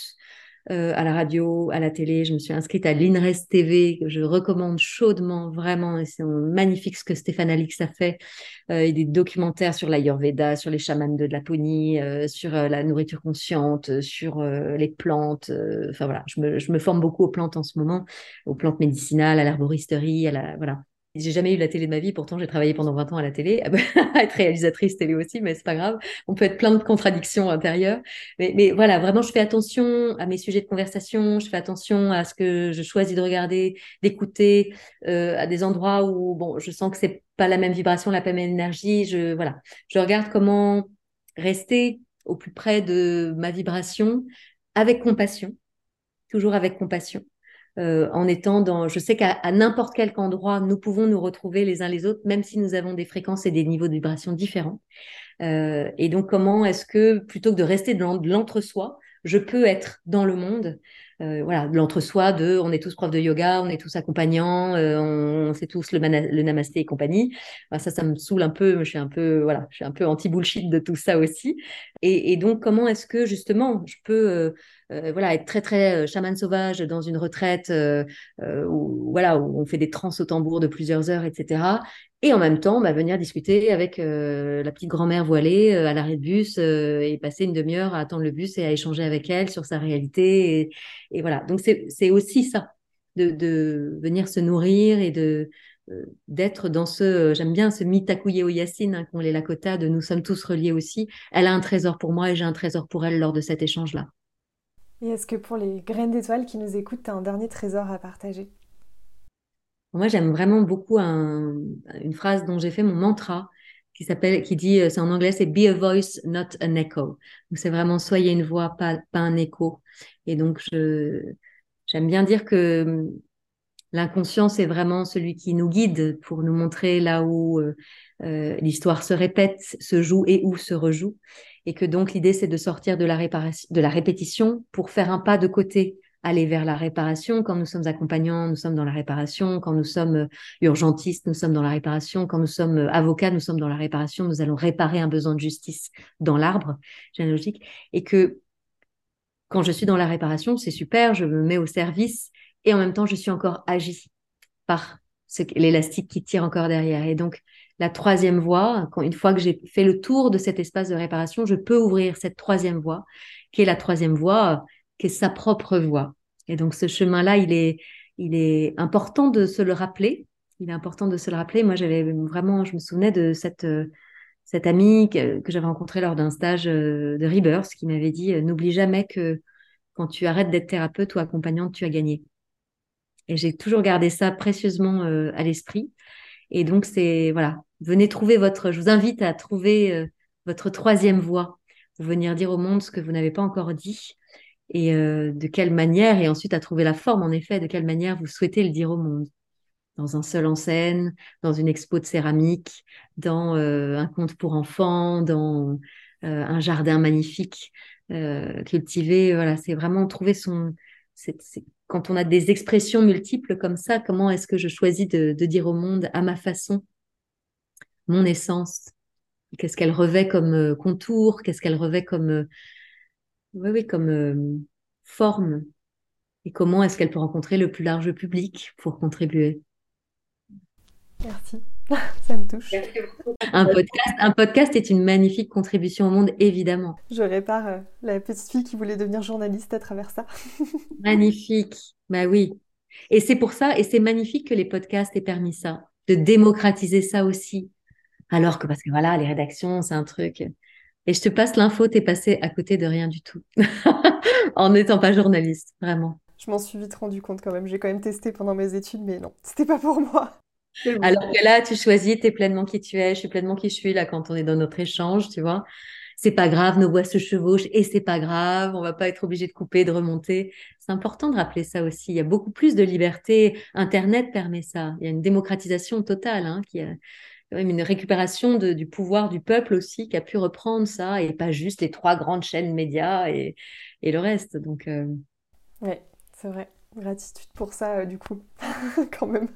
euh, à la radio, à la télé. Je me suis inscrite à l'INRES TV, que je recommande chaudement, vraiment. Et c'est magnifique ce que Stéphane Alix a fait. Euh, et des documentaires sur l'Ayurveda, sur les chamans de Laponie, euh, sur la nourriture consciente, sur les plantes. Enfin voilà, je me, je me forme beaucoup aux plantes en ce moment, aux plantes médicinales, à l'arboristerie, à la voilà. J'ai jamais eu la télé de ma vie, pourtant j'ai travaillé pendant 20 ans à la télé, à être réalisatrice télé aussi, mais c'est pas grave. On peut être plein de contradictions intérieures. Mais, mais, voilà, vraiment, je fais attention à mes sujets de conversation, je fais attention à ce que je choisis de regarder, d'écouter, euh, à des endroits où, bon, je sens que c'est pas la même vibration, la même énergie. Je, voilà, je regarde comment rester au plus près de ma vibration avec compassion, toujours avec compassion. Euh, en étant dans, je sais qu'à n'importe quel endroit, nous pouvons nous retrouver les uns les autres, même si nous avons des fréquences et des niveaux de vibration différents. Euh, et donc, comment est-ce que, plutôt que de rester dans l'entre-soi, je peux être dans le monde euh, voilà, l'entre-soi, de on est tous profs de yoga, on est tous accompagnants, euh, on, sait tous le, namasté et compagnie. ça, ça me saoule un peu. Je suis un peu, voilà, je suis un peu anti-bullshit de tout ça aussi. Et, donc, comment est-ce que justement, je peux euh, voilà, être très très chaman sauvage dans une retraite où, voilà, où on fait des trans au tambour de plusieurs heures, etc et en même temps bah, venir discuter avec euh, la petite grand-mère voilée euh, à l'arrêt de bus euh, et passer une demi-heure à attendre le bus et à échanger avec elle sur sa réalité. Et, voilà, donc c'est aussi ça, de, venir se nourrir et de d'être dans ce, j'aime bien ce mitakuye au Yacine, hein, qu'on les Lakota, de nous sommes tous reliés aussi. Elle a un trésor pour moi et j'ai un trésor pour elle lors de cet échange-là. Et est-ce que pour les graines d'étoiles qui nous écoutent, tu as un dernier trésor à partager? Moi, j'aime vraiment beaucoup une phrase dont j'ai fait mon mantra qui s'appelle, qui dit, euh, c'est en anglais, c'est Be a voice, not an echo. Donc c'est vraiment soyez une voix, pas, un écho. Et donc j'aime bien dire que l'inconscient, c'est vraiment celui qui nous guide pour nous montrer là où euh, euh, l'histoire se répète, se joue et où se rejoue. Et que donc l'idée, c'est de sortir de la répétition pour faire un pas de côté, aller vers la réparation. Quand nous sommes accompagnants, nous sommes dans la réparation. Quand nous sommes euh, urgentistes, nous sommes dans la réparation. Quand nous sommes avocats, nous sommes dans la réparation. Nous allons réparer un besoin de justice dans l'arbre généalogique. Et que quand je suis dans la réparation, c'est super, je me mets au service et en même temps, je suis encore agi par l'élastique qui tire encore derrière. Et donc, la troisième voie, quand, une fois que j'ai fait le tour de cet espace de réparation, je peux ouvrir cette troisième voie, qui est la troisième voie, qui est sa propre voie. Et donc, ce chemin-là, il est, il est important de se le rappeler. Il est important de se le rappeler. Moi, j'avais vraiment, je me souvenais de cette, cette amie que, j'avais rencontrée lors d'un stage euh, de Rebirth qui m'avait dit, euh, n'oublie jamais que quand tu arrêtes d'être thérapeute ou accompagnante, tu as gagné. Et j'ai toujours gardé ça précieusement euh, à l'esprit. Et donc, c'est, voilà, venez trouver votre, je vous invite à trouver euh, votre troisième voie pour venir dire au monde ce que vous n'avez pas encore dit et euh, de quelle manière, et ensuite à trouver la forme, en effet, de quelle manière vous souhaitez le dire au monde. Dans un seul en scène, dans une expo de céramique, dans un conte pour enfants, dans un jardin magnifique cultivé. Voilà, c'est vraiment trouver son, quand on a des expressions multiples comme ça, comment est-ce que je choisis de, dire au monde à ma façon mon essence? Qu'est-ce qu'elle revêt comme euh, contour? Qu'est-ce qu'elle revêt comme, euh, oui, comme euh, forme Et comment est-ce qu'elle peut rencontrer le plus large public pour contribuer Merci, ça me touche. Un podcast, un podcast est une magnifique contribution au monde, évidemment. Je répare euh, la petite fille qui voulait devenir journaliste à travers ça. magnifique, bah oui. Et c'est pour ça, et c'est magnifique que les podcasts aient permis ça, de démocratiser ça aussi. Alors que, parce que voilà, les rédactions, c'est un truc. Et je te passe l'info, t'es passé à côté de rien du tout. en n'étant pas journaliste, vraiment. Je m'en suis vite rendu compte quand même. J'ai quand même testé pendant mes études, mais non, c'était pas pour moi. Alors que là, tu choisis, tu es pleinement qui tu es, je suis pleinement qui je suis là quand on est dans notre échange, tu vois. C'est pas grave, nos voix se chevauchent et c'est pas grave, on va pas être obligé de couper, de remonter. C'est important de rappeler ça aussi. Il y a beaucoup plus de liberté. Internet permet ça. Il y a une démocratisation totale, hein, qui a une récupération du pouvoir du peuple aussi qui a pu reprendre ça et pas juste les trois grandes chaînes médias et, et le reste. Donc, euh... ouais, c'est vrai. Gratitude pour ça, euh, du coup, quand même.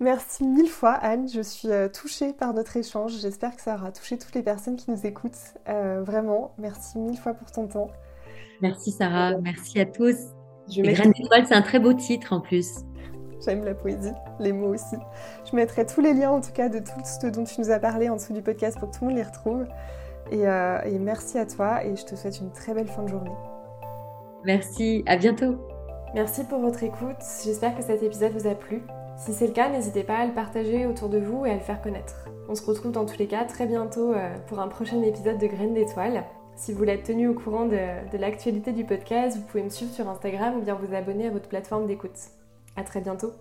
Merci mille fois Anne, je suis euh, touchée par notre échange. J'espère que ça aura touché toutes les personnes qui nous écoutent. Vraiment, merci mille fois pour ton temps. Merci Sarah, merci à tous. Je les Graines d'étoiles, c'est un très beau titre en plus. J'aime la poésie, les mots aussi. Je mettrai tous les liens en tout cas de tout ce dont tu nous as parlé en dessous du podcast pour que tout le monde les retrouve. Et, euh, et merci à toi et je te souhaite une très belle fin de journée. Merci, à bientôt. Merci pour votre écoute. J'espère que cet épisode vous a plu. Si c'est le cas, n'hésitez pas à le partager autour de vous et à le faire connaître. On se retrouve dans tous les cas très bientôt euh, pour un prochain épisode de Graines d'étoiles. Si vous voulez être tenu au courant de, de l'actualité du podcast, vous pouvez me suivre sur Instagram ou bien vous abonner à votre plateforme d'écoute. À très bientôt